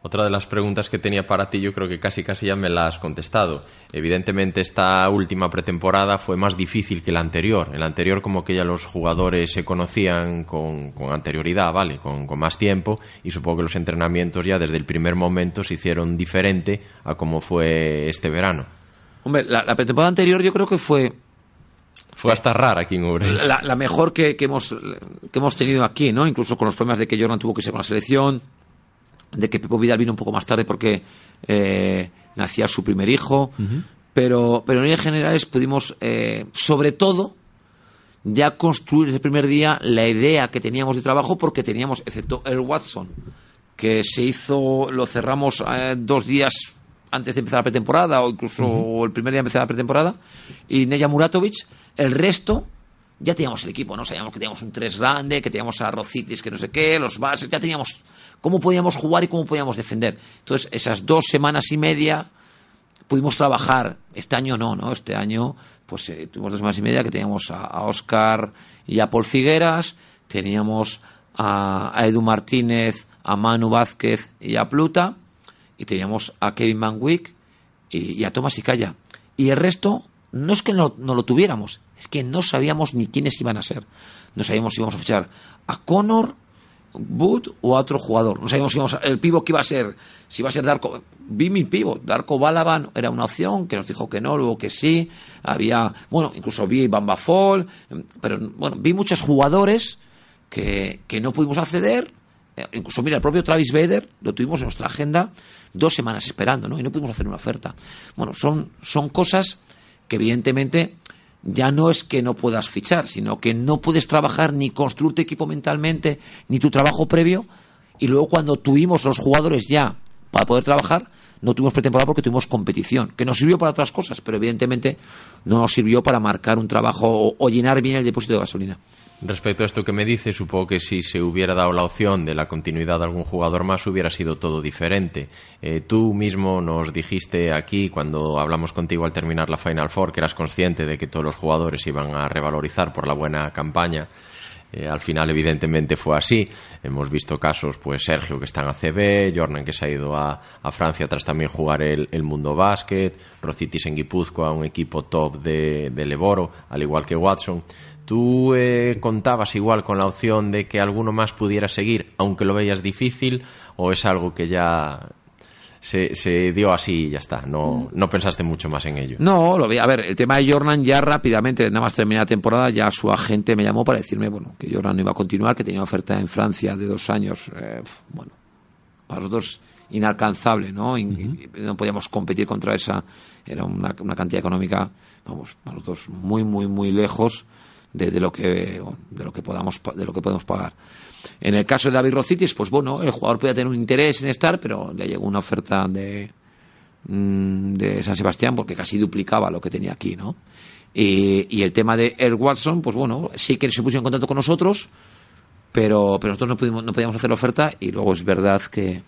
Otra de las preguntas que tenía para ti, yo creo que casi casi ya me la has contestado. Evidentemente esta última pretemporada fue más difícil que la anterior. En la anterior como que ya los jugadores se conocían con, anterioridad, ¿vale? Con, más tiempo y supongo que los entrenamientos ya desde el primer momento se hicieron diferente a como fue este verano. Hombre, la, pretemporada anterior yo creo que fue fue hasta rara aquí en Ourense. La, mejor que, hemos, que hemos tenido aquí, ¿no? Incluso con los problemas de que Jordan tuvo que ser con la selección, de que Pepo Vidal vino un poco más tarde porque eh, nacía su primer hijo, pero, pero en líneas generales pudimos, eh, sobre todo, ya construir ese primer día la idea que teníamos de trabajo porque teníamos, excepto el Watson, que se hizo, lo cerramos eh, dos días antes de empezar la pretemporada o incluso el primer día de empezar la pretemporada, y Neya Muratovic, el resto ya teníamos el equipo, ¿no? Sabíamos que teníamos un tres grande, que teníamos a Rocitis, que no sé qué, los bases, ya teníamos cómo podíamos jugar y cómo podíamos defender. Entonces, esas dos semanas y media pudimos trabajar. Este año no, ¿no? Este año, pues eh, tuvimos dos semanas y media que teníamos a, Oscar y a Paul Figueras, teníamos a, Edu Martínez, a Manu Vázquez y a Pluta, y teníamos a Kevin Manwick y, y a Tomás Icaya. Y el resto, no es que no, lo tuviéramos, es que no sabíamos ni quiénes iban a ser. No sabíamos si íbamos a fichar a Connor, Boot o a otro jugador. No sabíamos si íbamos a, el pivo que iba a ser, si iba a ser Darko. Vi mi pivo, Darko Balaban era una opción, que nos dijo que no, luego que sí. Había, bueno, incluso vi Bamba Fall, pero bueno, vi muchos jugadores que, que no pudimos acceder. Eh, incluso, mira, el propio Travis Bader lo tuvimos en nuestra agenda dos semanas esperando, ¿no? Y no pudimos hacer una oferta. Bueno, son, son cosas que evidentemente ya no es que no puedas fichar, sino que no puedes trabajar ni construir tu equipo mentalmente, ni tu trabajo previo, y luego cuando tuvimos los jugadores ya para poder trabajar, no tuvimos pretemporada porque tuvimos competición, que nos sirvió para otras cosas, pero evidentemente no nos sirvió para marcar un trabajo o, llenar bien el depósito de gasolina. Respecto a esto que me dice, supongo que si se hubiera dado la opción de la continuidad de algún jugador más, hubiera sido todo diferente. Eh, tú mismo nos dijiste aquí, cuando hablamos contigo al terminar la Final Four, que eras consciente de que todos los jugadores iban a revalorizar por la buena campaña. eh, al final evidentemente fue así. Hemos visto casos, pues Sergio que está en ACB, Jordan que se ha ido a, a Francia tras también jugar el, el Mundo Básquet, Rocitis en Guipúzcoa, un equipo top de, de Leboro, al igual que Watson. ¿Tú eh, contabas igual con la opción de que alguno más pudiera seguir, aunque lo veías difícil, o es algo que ya se, se dio así y ya está? No, no pensaste mucho más en ello. No, lo vi. A ver, el tema de Jordan ya rápidamente, nada más terminar la temporada, ya su agente me llamó para decirme, bueno, que Jordan no iba a continuar, que tenía oferta en Francia de dos años. Eh, bueno, para nosotros inalcanzable, ¿no? No podíamos competir contra esa. Era una, una cantidad económica, vamos, para nosotros muy, muy, muy lejos de, lo que de lo que podamos de lo que podemos pagar. En el caso de David Rocitis, pues bueno, el jugador podía tener un interés en estar, pero le llegó una oferta de mm, de San Sebastián porque casi duplicaba lo que tenía aquí, ¿no? Y, y el tema de Earl Watson, pues bueno, sí que se puso en contacto con nosotros, pero, pero nosotros no, pudimos, no podíamos hacer la oferta y luego es verdad que,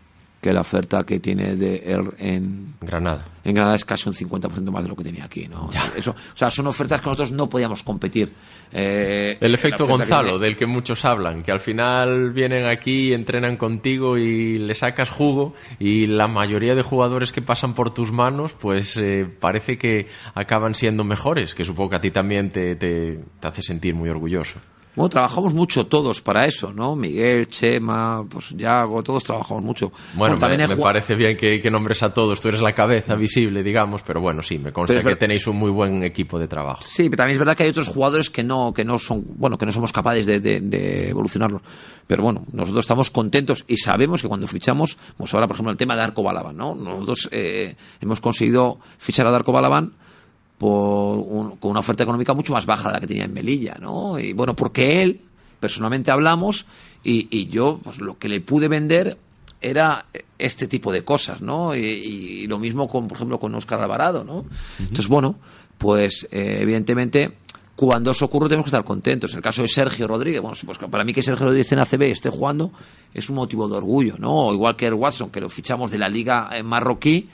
que la oferta que tiene de Earl en Granada. en Granada es casi un 50% más de lo que tenía aquí, ¿no? Eso, o sea, son ofertas que nosotros no podíamos competir. Eh, El efecto que Gonzalo, del que muchos hablan, que al final vienen aquí, entrenan contigo y le sacas jugo y la mayoría de jugadores que pasan por tus manos, pues eh, parece que acaban siendo mejores, que supongo que a ti también te, te, te hace sentir muy orgulloso. Bueno, trabajamos mucho todos para eso, ¿no? Miguel, Chema, pues Yago, todos trabajamos mucho. Bueno, también me, parece bien que, que nombres a todos, tú eres la cabeza visible, digamos, pero bueno, sí, me consta Pero que tenéis un muy buen equipo de trabajo. Sí, pero también es verdad que hay otros jugadores que no, que no son, bueno, que no somos capaces de, de, de evolucionarlos. Pero bueno, nosotros estamos contentos y sabemos que cuando fichamos, pues ahora por ejemplo el tema de Arco Balaban, ¿no? Nosotros eh, hemos conseguido fichar a Darko Balaban por un- con una oferta económica mucho más baja de la que tenía en Melilla, ¿no? Y bueno, porque él, personalmente hablamos, y, y yo, pues lo que le pude vender era este tipo de cosas, ¿no? Y, y lo mismo con, por ejemplo, con Oscar Alvarado, ¿no? Entonces, bueno, pues eh, evidentemente cuando eso ocurre tenemos que estar contentos. En el caso de Sergio Rodríguez, bueno, pues para mí que Sergio Rodríguez esté en ACB y esté jugando es un motivo de orgullo, ¿no? Igual que el Watson, que lo fichamos de la liga eh, marroquí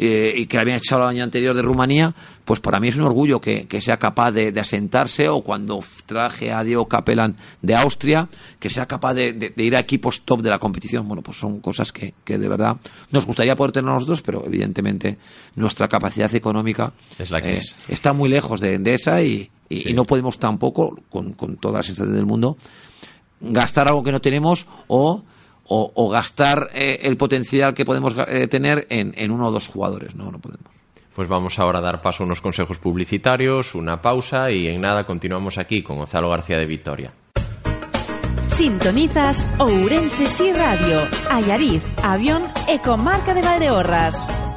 eh, y que le habían echado el año anterior de Rumanía, pues para mí es un orgullo que, que sea capaz de, de asentarse o cuando traje a Diego Capelán de Austria, que sea capaz de, de- de ir a equipos top de la competición. Bueno, pues son cosas que, que de verdad nos gustaría poder tener nosotros, pero evidentemente nuestra capacidad económica Es la que eh, es. está muy lejos de, esa y, y- Sí. y no podemos tampoco, con, con todas las instancias del mundo, gastar algo que no tenemos o, o, o gastar eh, el potencial que podemos eh, tener en, en uno o dos jugadores. No, no podemos. Pues vamos ahora a dar paso a unos consejos publicitarios, una pausa y en nada continuamos aquí con Gonzalo García de Victoria. Sintonizas Ourense Sí Radio, Ayariz, Avión e Comarca de Valdeorras.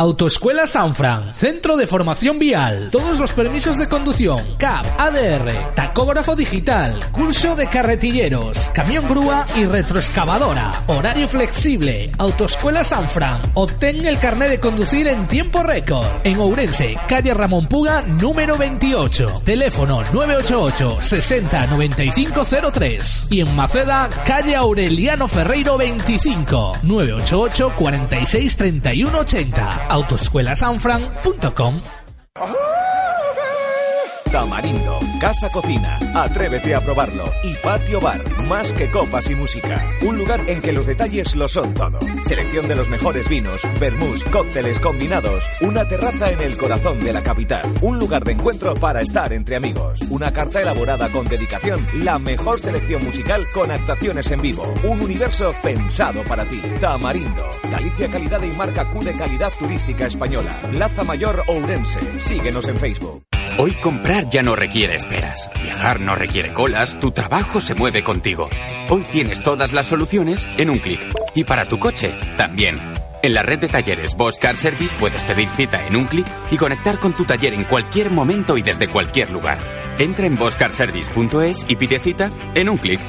Autoescuela Sanfran, centro de formación vial, todos los permisos de conducción, CAP, ADR, tacógrafo digital, curso de carretilleros, camión grúa y retroexcavadora, horario flexible, Autoescuela Sanfran, obtén el carnet de conducir en tiempo récord, en Ourense, calle Ramón Puga, número 28, teléfono 988 60 9503 y en Maceda, calle Aureliano Ferreiro 25, 988 46 31 80 autoescuelasanfran.com Tamarindo, Casa Cocina, atrévete a probarlo. Y Patio Bar, más que copas y música. Un lugar en que los detalles lo son todo. Selección de los mejores vinos, vermús, cócteles combinados. Una terraza en el corazón de la capital. Un lugar de encuentro para estar entre amigos. Una carta elaborada con dedicación. La mejor selección musical con actuaciones en vivo. Un universo pensado para ti. Tamarindo, Galicia Calidad y marca Q de calidad turística española. Plaza Mayor Ourense. Síguenos en Facebook. Hoy comprar ya no requiere esperas. Viajar no requiere colas, tu trabajo se mueve contigo. Hoy tienes todas las soluciones en un clic. Y para tu coche, también. En la red de talleres Bosch Service puedes pedir cita en un clic y conectar con tu taller en cualquier momento y desde cualquier lugar. Entra en boschcarservice.es y pide cita en un clic.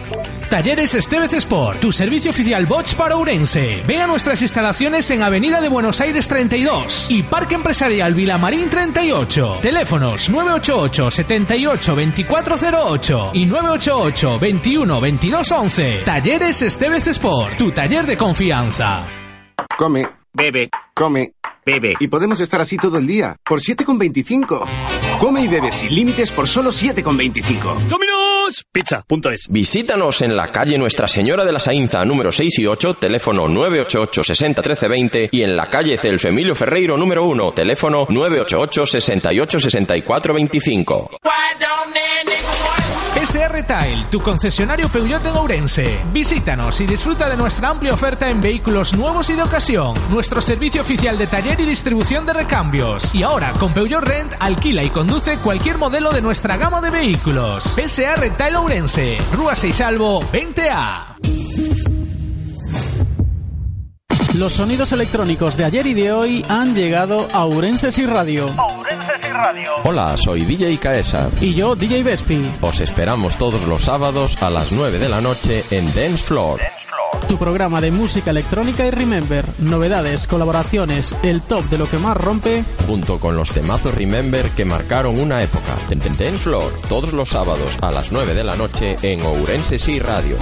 Talleres Estevez Sport, tu servicio oficial Bosch para Ourense. Ven a nuestras instalaciones en Avenida de Buenos Aires 32 y Parque Empresarial Vilamarín 38. Teléfonos 988 78 2408 y 988 21 22 11. Talleres Estevez Sport, tu taller de confianza. Come. Bebe. Come. Bebe. Y podemos estar así todo el día, por 7,25. Come y bebe sin límites por solo 7,25. Pizza.es. Visítanos en la calle Nuestra Señora de la Sainza, número 6 y 8, teléfono 988 60 13 20 y en la calle Celso Emilio Ferreiro, número 1, teléfono 988 68 64 25. SR Tile, tu concesionario Peugeot en Ourense. Visítanos y disfruta de nuestra amplia oferta en vehículos nuevos y de ocasión. Nuestro servicio oficial de taller y distribución de recambios. Y ahora, con Peugeot Rent, alquila y conduce cualquier modelo de nuestra gama de vehículos. SR Tile Ourense, Rúa 6 Salvo, 20A. Los sonidos electrónicos de ayer y de hoy han llegado a Urenses y Radio. Hola, soy DJ Caesar. Y yo, DJ Vespi. Os esperamos todos los sábados a las 9 de la noche en Dance Floor. Tu programa de música electrónica y Remember. Novedades, colaboraciones, el top de lo que más rompe. Junto con los temazos Remember que marcaron una época. En Dance Floor, todos los sábados a las 9 de la noche en Ourense y Radio.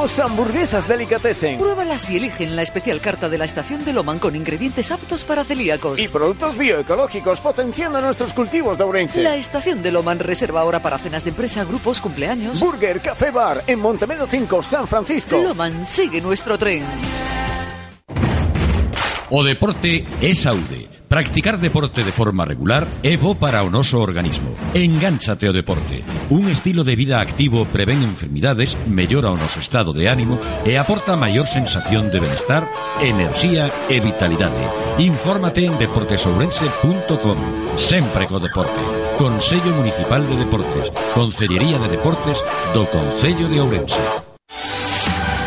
Hamburguesas delicatessen. Pruébalas y eligen la especial carta de la estación de Loman con ingredientes aptos para celíacos. Y productos bioecológicos potenciando nuestros cultivos de Ourense. La estación de Loman reserva ahora para cenas de empresa, grupos, cumpleaños. Burger Café Bar en Montemedo 5, San Francisco. Loman sigue nuestro tren. O deporte é saúde. Practicar deporte de forma regular é bo para o noso organismo. Engánchate ao deporte. Un estilo de vida activo prevén enfermidades, mellora o noso estado de ánimo e aporta maior sensación de benestar, enerxía e vitalidade. Infórmate en deportesourense.com. Sempre co deporte. Consello Municipal de Deportes. Consellería de Deportes do Concello de Ourense.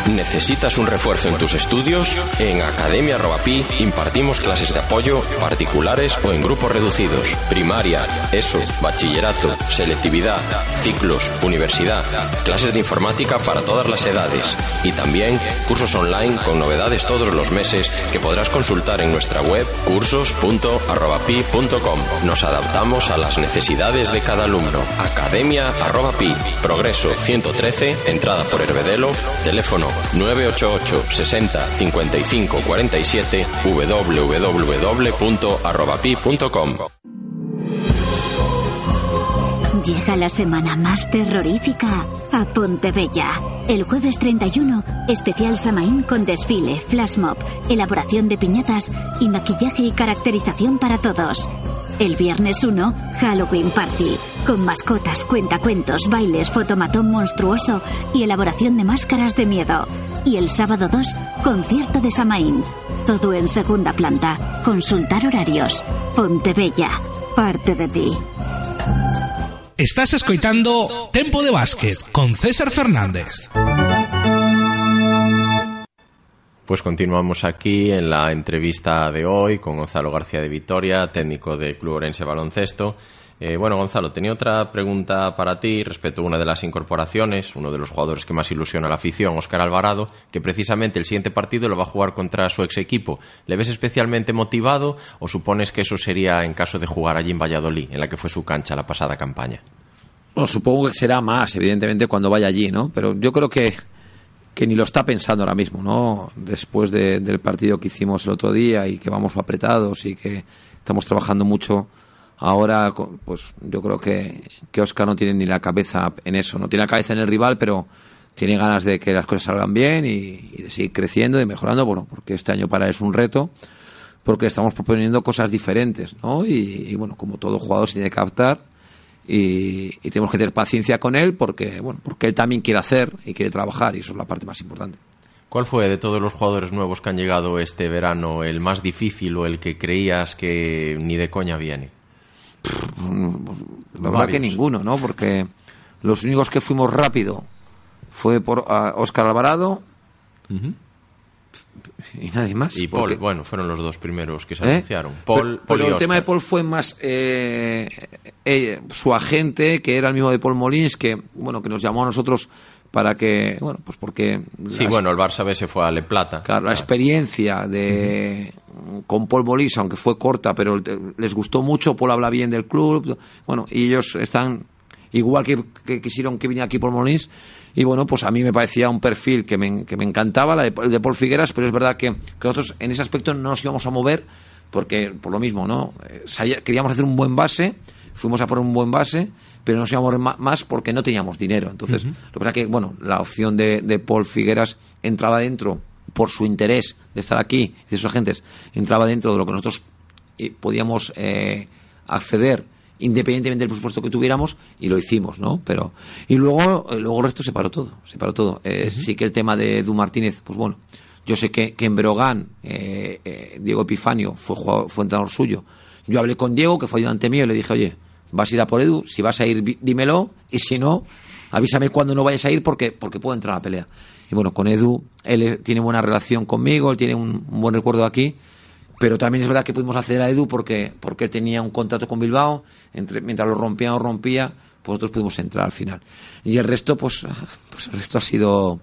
¿Necesitas un refuerzo en tus estudios? En Academia Robapi impartimos clases de apoyo particulares o en grupos reducidos. Primaria, ESO, bachillerato, selectividad, ciclos, universidad, clases de informática para todas las edades y también cursos online con novedades todos los meses que podrás consultar en nuestra web cursos.arrobapi.com. Nos adaptamos a las necesidades de cada alumno. Academia Arrobapi, Progreso 113, entrada por Herbedelo, teléfono 988 60 55 47 www.arrobapi.com Llega la semana más terrorífica a Pontebella. El jueves 31, especial Samaín con desfile, flash mob, elaboración de piñatas y maquillaje y caracterización para todos. El viernes 1, Halloween Party, con mascotas, cuentacuentos, bailes, fotomatón monstruoso y elaboración de máscaras de miedo. Y el sábado 2, concierto de Samaín. Todo en segunda planta. Consultar horarios. Pontebella, parte de ti. Estás escoitando Tempo de Básquet con César Fernández. Pues continuamos aquí en la entrevista de hoy con Gonzalo García de Vitoria, técnico de Club Orense Baloncesto. Eh, bueno, Gonzalo, tenía otra pregunta para ti respecto a una de las incorporaciones, uno de los jugadores que más ilusiona a la afición, Óscar Alvarado, que precisamente el siguiente partido lo va a jugar contra su ex equipo. ¿Le ves especialmente motivado o supones que eso sería en caso de jugar allí en Valladolid, en la que fue su cancha la pasada campaña? Supongo que será más, evidentemente, cuando vaya allí, ¿no? Pero yo creo que, que ni lo está pensando ahora mismo, ¿no? Después de, del partido que hicimos el otro día y que vamos apretados y que estamos trabajando mucho ahora, pues yo creo que, que Oscar no tiene ni la cabeza en eso, no tiene la cabeza en el rival, pero tiene ganas de que las cosas salgan bien y, de seguir creciendo y mejorando, bueno, porque este año para él es un reto, porque estamos proponiendo cosas diferentes, ¿no? Y, y bueno, como todo jugador se tiene que adaptar y, y, tenemos que tener paciencia con él porque, bueno, porque él también quiere hacer y quiere trabajar y eso es la parte más importante. ¿Cuál fue de todos los jugadores nuevos que han llegado este verano el más difícil o el que creías que ni de coña viene? La verdad que ninguno, ¿no? Porque los únicos que fuimos rápido fue por Oscar Alvarado uh -huh. Y nadie más. Y Paul, porque... bueno, fueron los dos primeros que se ¿Eh? anunciaron. Paul, pero, Paul pero el tema de Paul fue más eh, eh, su agente, que era el mismo de Paul Molins, que bueno, que nos llamó a nosotros para que, bueno, pues porque... Sí, bueno, el Barça B se fue a Le Plata. Claro, la experiencia de... Uh -huh. con Paul Molins, aunque fue corta, pero les gustó mucho, Paul habla bien del club, bueno, y ellos están igual que, que quisieron que viniera aquí Paul Molins, y bueno, pues a mí me parecía un perfil que me, que me encantaba, la de, el de Paul Figueras, pero es verdad que, que nosotros en ese aspecto no nos íbamos a mover porque por lo mismo, ¿no? Eh, queríamos hacer un buen base, fuimos a por un buen base, pero no íbamos más porque no teníamos dinero. Entonces, lo que pasa es que, bueno, la opción de, de Paul Figueras entraba dentro por su interés de estar aquí, de sus agentes, entraba dentro de lo que nosotros eh, podíamos eh, acceder independientemente del presupuesto que tuviéramos y lo hicimos, ¿no? Pero y luego eh, luego el resto se paró todo, se paró todo. Sí que el tema de Edu Martínez, pues bueno, yo sé que, que en Brogan Diego Epifanio fue fue entrenador suyo. Yo hablé con Diego, que fue ayudante mío, y le dije, oye, vas a ir a por Edu, si vas a ir, dímelo, y si no, avísame cuando no vayas a ir porque, porque puedo entrar a la pelea. Y bueno, con Edu, él tiene buena relación conmigo, él tiene un, buen recuerdo aquí, pero también es verdad que pudimos acceder a Edu porque, porque tenía un contrato con Bilbao, entre, mientras lo rompía o rompía, pues nosotros pudimos entrar al final. Y el resto, pues, pues el resto ha sido...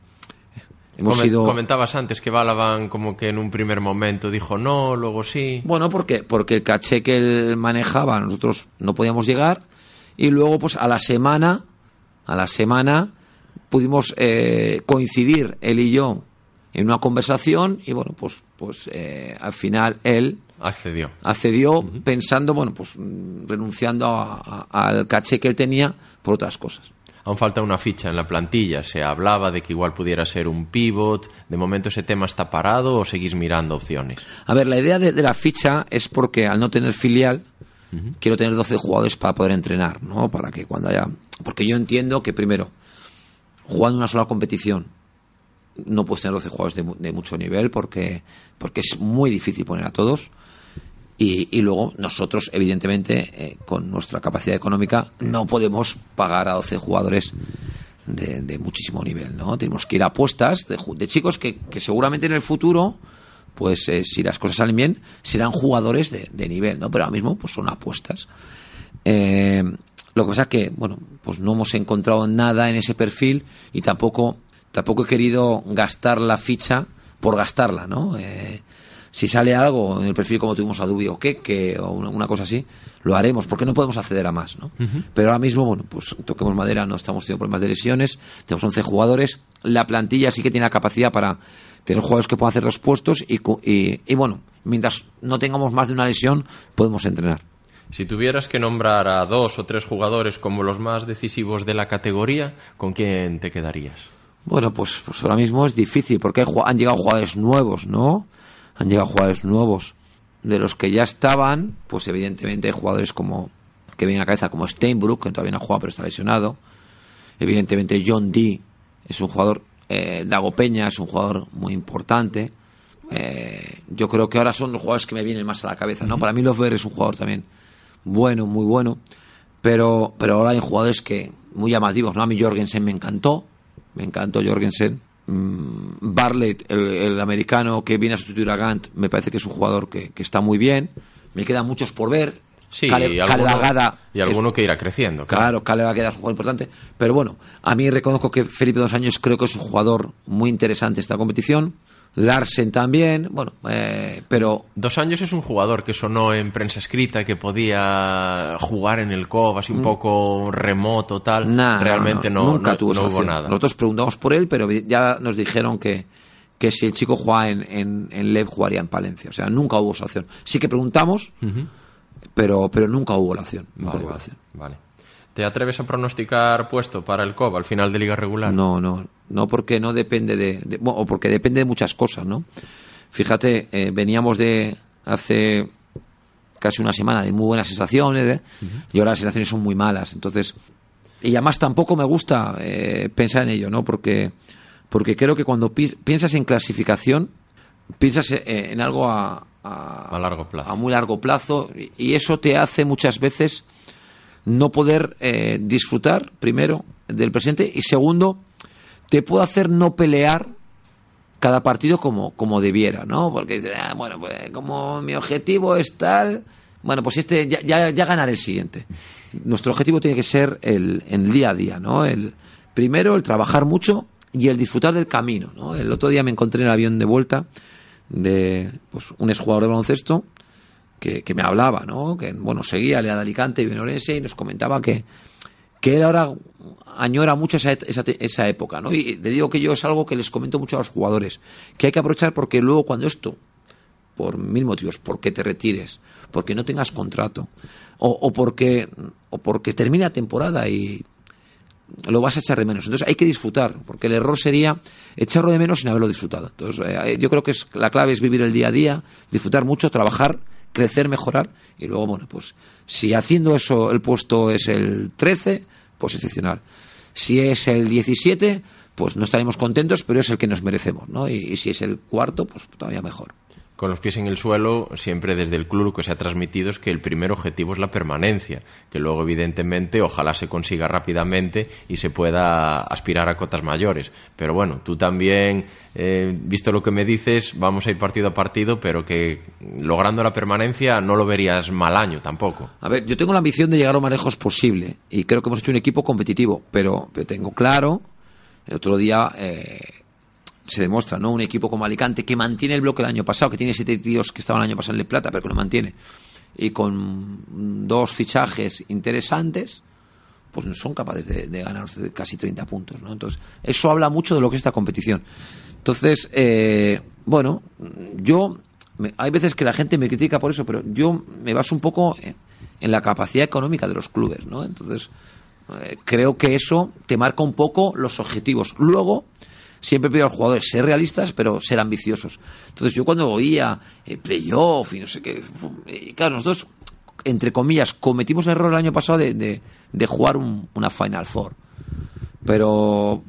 Hemos sido... Comentabas antes que Balaban como que en un primer momento dijo no, luego sí. Bueno, porque, porque el caché que él manejaba nosotros no podíamos llegar y luego pues a la semana, a la semana pudimos eh, coincidir él y yo en una conversación y bueno, pues, pues eh, al final él accedió, accedió pensando, bueno, pues renunciando al caché que él tenía por otras cosas. Aún falta una ficha en la plantilla. Se hablaba de que igual pudiera ser un pivot. ¿De momento ese tema está parado o seguís mirando opciones? A ver, la idea de, la ficha es porque al no tener filial, quiero tener 12 jugadores para poder entrenar, ¿no? Para que cuando haya... Porque yo entiendo que primero, jugando una sola competición no puedes tener 12 jugadores de, mucho nivel porque, porque es muy difícil poner a todos. Y, luego nosotros, evidentemente, eh, con nuestra capacidad económica, no podemos pagar a 12 jugadores de, muchísimo nivel. ¿no? Tenemos que ir a apuestas de, chicos que, seguramente en el futuro, pues eh, si las cosas salen bien, serán jugadores de, nivel, ¿no? pero ahora mismo pues son apuestas. Eh, lo que pasa es que, bueno, pues no hemos encontrado nada en ese perfil y tampoco, tampoco he querido gastar la ficha por gastarla, ¿no? Eh, si sale algo en el perfil como tuvimos a Dubi o que o una, cosa así, lo haremos, porque no podemos acceder a más, ¿no? Pero ahora mismo, bueno, pues toquemos madera, no estamos teniendo problemas de lesiones, tenemos 11 jugadores, la plantilla sí que tiene la capacidad para tener jugadores que puedan hacer dos puestos y, y, y bueno, mientras no tengamos más de una lesión, podemos entrenar. Si tuvieras que nombrar a dos o tres jugadores como los más decisivos de la categoría, ¿con quién te quedarías? Bueno, pues, pues ahora mismo es difícil porque han llegado jugadores nuevos, ¿no? Han llegado jugadores nuevos. De los que ya estaban, pues evidentemente hay jugadores como que vienen a la cabeza como Steinbrück, que todavía no ha jugado pero está lesionado. Evidentemente John Dee es un jugador, eh, Dago Peña es un jugador muy importante. Eh, yo creo que ahora son los jugadores que me vienen más a la cabeza, ¿no? Para mí Lofberg es un jugador también bueno, muy bueno, pero, pero ahora hay jugadores que muy llamativos, ¿no? A mí Jorgensen me encantó, me encantó Jorgensen. Mm, Barlett, el, americano que viene a sustituir a Gant, me parece que es un jugador que, está muy bien. Me quedan muchos por ver. Sí, y, alguno, que irá creciendo. Claro, Caleb Agada es un jugador importante. Pero bueno, a mí reconozco que Felipe Dos Años creo que es un jugador muy interesante esta competición. Larsen también, bueno, eh, pero... Dos años es un jugador que sonó en prensa escrita, que podía jugar en el COV, así un mm. poco remoto, tal. Realmente no, nunca tuvo hubo nada. Nosotros preguntamos por él, pero ya nos dijeron que, que si el chico jugaba en, en, en LEV, jugaría en Palencia. O sea, nunca hubo esa opción. Sí que preguntamos, pero, pero nunca hubo la opción. vale. ¿Te atreves a pronosticar puesto para el COB al final de liga regular? No, no, no porque no depende de, o porque depende de muchas cosas, ¿no? Fíjate, eh, veníamos de hace casi una semana de muy buenas sensaciones ¿eh? y ahora las sensaciones son muy malas, entonces y además tampoco me gusta eh, pensar en ello, ¿no? Porque porque creo que cuando piensas en clasificación piensas en algo a, a, largo plazo, a muy largo plazo y eso te hace muchas veces no poder eh, disfrutar, primero, del presente y segundo, te puede hacer no pelear cada partido como, como debiera, ¿no? Porque, ah, bueno, pues como mi objetivo es tal, bueno, pues este ya, ya, ya ganaré el siguiente. Nuestro objetivo tiene que ser el, el día a día, ¿no? El, primero, el trabajar mucho y el disfrutar del camino, ¿no? El otro día me encontré en el avión de vuelta de pues, un exjugador de baloncesto que, me hablaba, ¿no? Que, bueno, seguía Lea de Alicante y Orense y nos comentaba que, que él ahora añora mucho esa, esa, esa, época, ¿no? Y le digo que yo es algo que les comento mucho a los jugadores, que hay que aprovechar porque luego cuando esto por mil motivos, porque te retires, porque no tengas contrato, o, o porque o porque termina temporada y lo vas a echar de menos. Entonces hay que disfrutar, porque el error sería echarlo de menos sin haberlo disfrutado. Entonces eh, yo creo que es, la clave es vivir el día a día, disfrutar mucho, trabajar, crecer, mejorar y luego, bueno, pues si haciendo eso el puesto es el 13, pues excepcional. Si es el 17, pues no estaremos contentos, pero es el que nos merecemos, ¿no? Y, y si es el cuarto, pues todavía mejor con los pies en el suelo, siempre desde el club lo que se ha transmitido es que el primer objetivo es la permanencia, que luego evidentemente ojalá se consiga rápidamente y se pueda aspirar a cotas mayores. Pero bueno, tú también, eh, visto lo que me dices, vamos a ir partido a partido, pero que logrando la permanencia no lo verías mal año tampoco. A ver, yo tengo la ambición de llegar lo más lejos posible y creo que hemos hecho un equipo competitivo, pero, tengo claro, el otro día... Eh, se demuestra, ¿no? Un equipo como Alicante que mantiene el bloque del año pasado, que tiene siete tíos que estaban el año pasado en Le Plata, pero que lo mantiene, y con dos fichajes interesantes, pues son capaces de, ganar casi 30 puntos, ¿no? Entonces, eso habla mucho de lo que es esta competición. Entonces, eh, bueno, yo, hay veces que la gente me critica por eso, pero yo me baso un poco en, la capacidad económica de los clubes, ¿no? Entonces, eh, creo que eso te marca un poco los objetivos. Luego, siempre pido a los jugadores ser realistas, pero ser ambiciosos. Entonces yo cuando oía eh, playoff y no sé qué, eh, claro, nosotros, entre comillas, cometimos el error el año pasado de, de, jugar una Final Four. Pero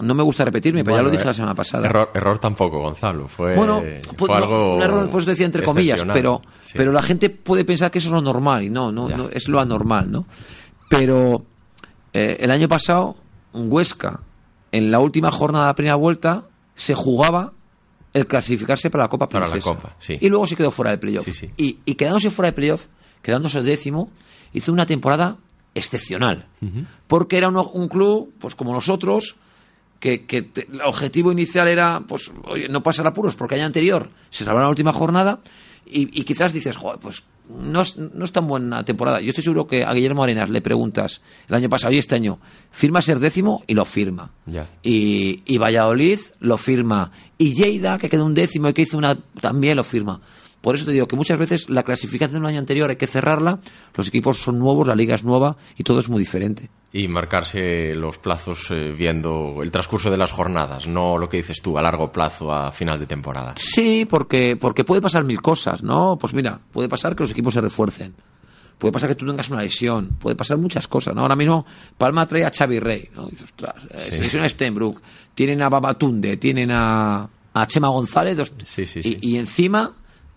no me gusta repetirme, pero ya lo dije la semana pasada. Error, error tampoco, Gonzalo. Fue, bueno, fue algo. Un error, pues decía entre comillas, pero, pero la gente puede pensar que eso es lo normal y no, no, es lo anormal, ¿no? Pero eh, el año pasado, Huesca en la última jornada de la primera vuelta se jugaba el clasificarse para la Copa Para la Copa, sí. Y luego se quedó fuera del playoff. Y, y, quedándose fuera del playoff, quedándose décimo, hizo una temporada excepcional. Porque era un, club, pues como nosotros, que, el objetivo inicial era, pues, oye, no pasar apuros porque año anterior se salvó la última jornada y, y quizás dices, joder, pues no es, no es tan buena temporada. Yo estoy seguro que a Guillermo Arenas le preguntas el año pasado y este año, firma ser décimo y lo firma. Y, y Valladolid lo firma. Y Lleida, que quedó un décimo y que hizo una, también lo firma. Por eso te digo que muchas veces la clasificación del año anterior hay que cerrarla, los equipos son nuevos, la liga es nueva y todo es muy diferente. Y marcarse los plazos eh, viendo el transcurso de las jornadas, no lo que dices tú, a largo plazo, a final de temporada. Sí, porque, porque puede pasar mil cosas, ¿no? Pues mira, puede pasar que los equipos se refuercen. Puede pasar que tú tengas una lesión, puede pasar muchas cosas, ¿no? Ahora mismo Palma trae a Xavi Rey, ¿no? Dices, ostras, eh, se lesiona Stenbrook, tienen a Babatunde, tienen a, a Chema González, y, y encima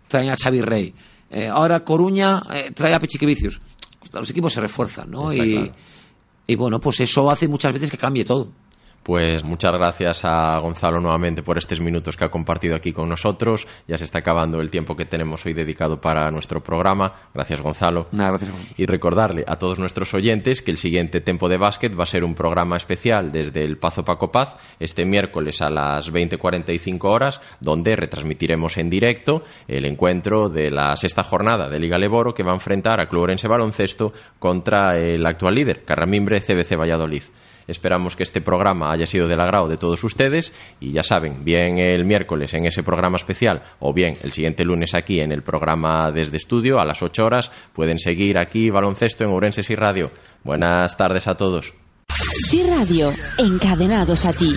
traen a Xavi Rey. Eh, ahora Coruña eh, trae a Pechiquevicius. Los equipos se refuerzan, ¿no? Y, y, bueno, pues eso hace muchas veces que cambie todo. Pues muchas gracias a Gonzalo nuevamente por estos minutos que ha compartido aquí con nosotros. Ya se está acabando el tiempo que tenemos hoy dedicado para nuestro programa. Gracias, Gonzalo. gracias. Y recordarle a todos nuestros oyentes que el siguiente Tempo de Básquet va a ser un programa especial desde el Pazo Paco Paz este miércoles a las 20.45 horas, donde retransmitiremos en directo el encuentro de la sexta jornada de Liga Leboro que va a enfrentar a Club Orense Baloncesto contra el actual líder, Carramimbre CBC Valladolid. Esperamos que este programa haya sido del agrado de todos ustedes y ya saben, bien el miércoles en ese programa especial o bien el siguiente lunes aquí en el programa desde estudio a las 8 horas pueden seguir aquí baloncesto en Ourense y Radio. Buenas tardes a todos. Sí Radio, encadenados a ti.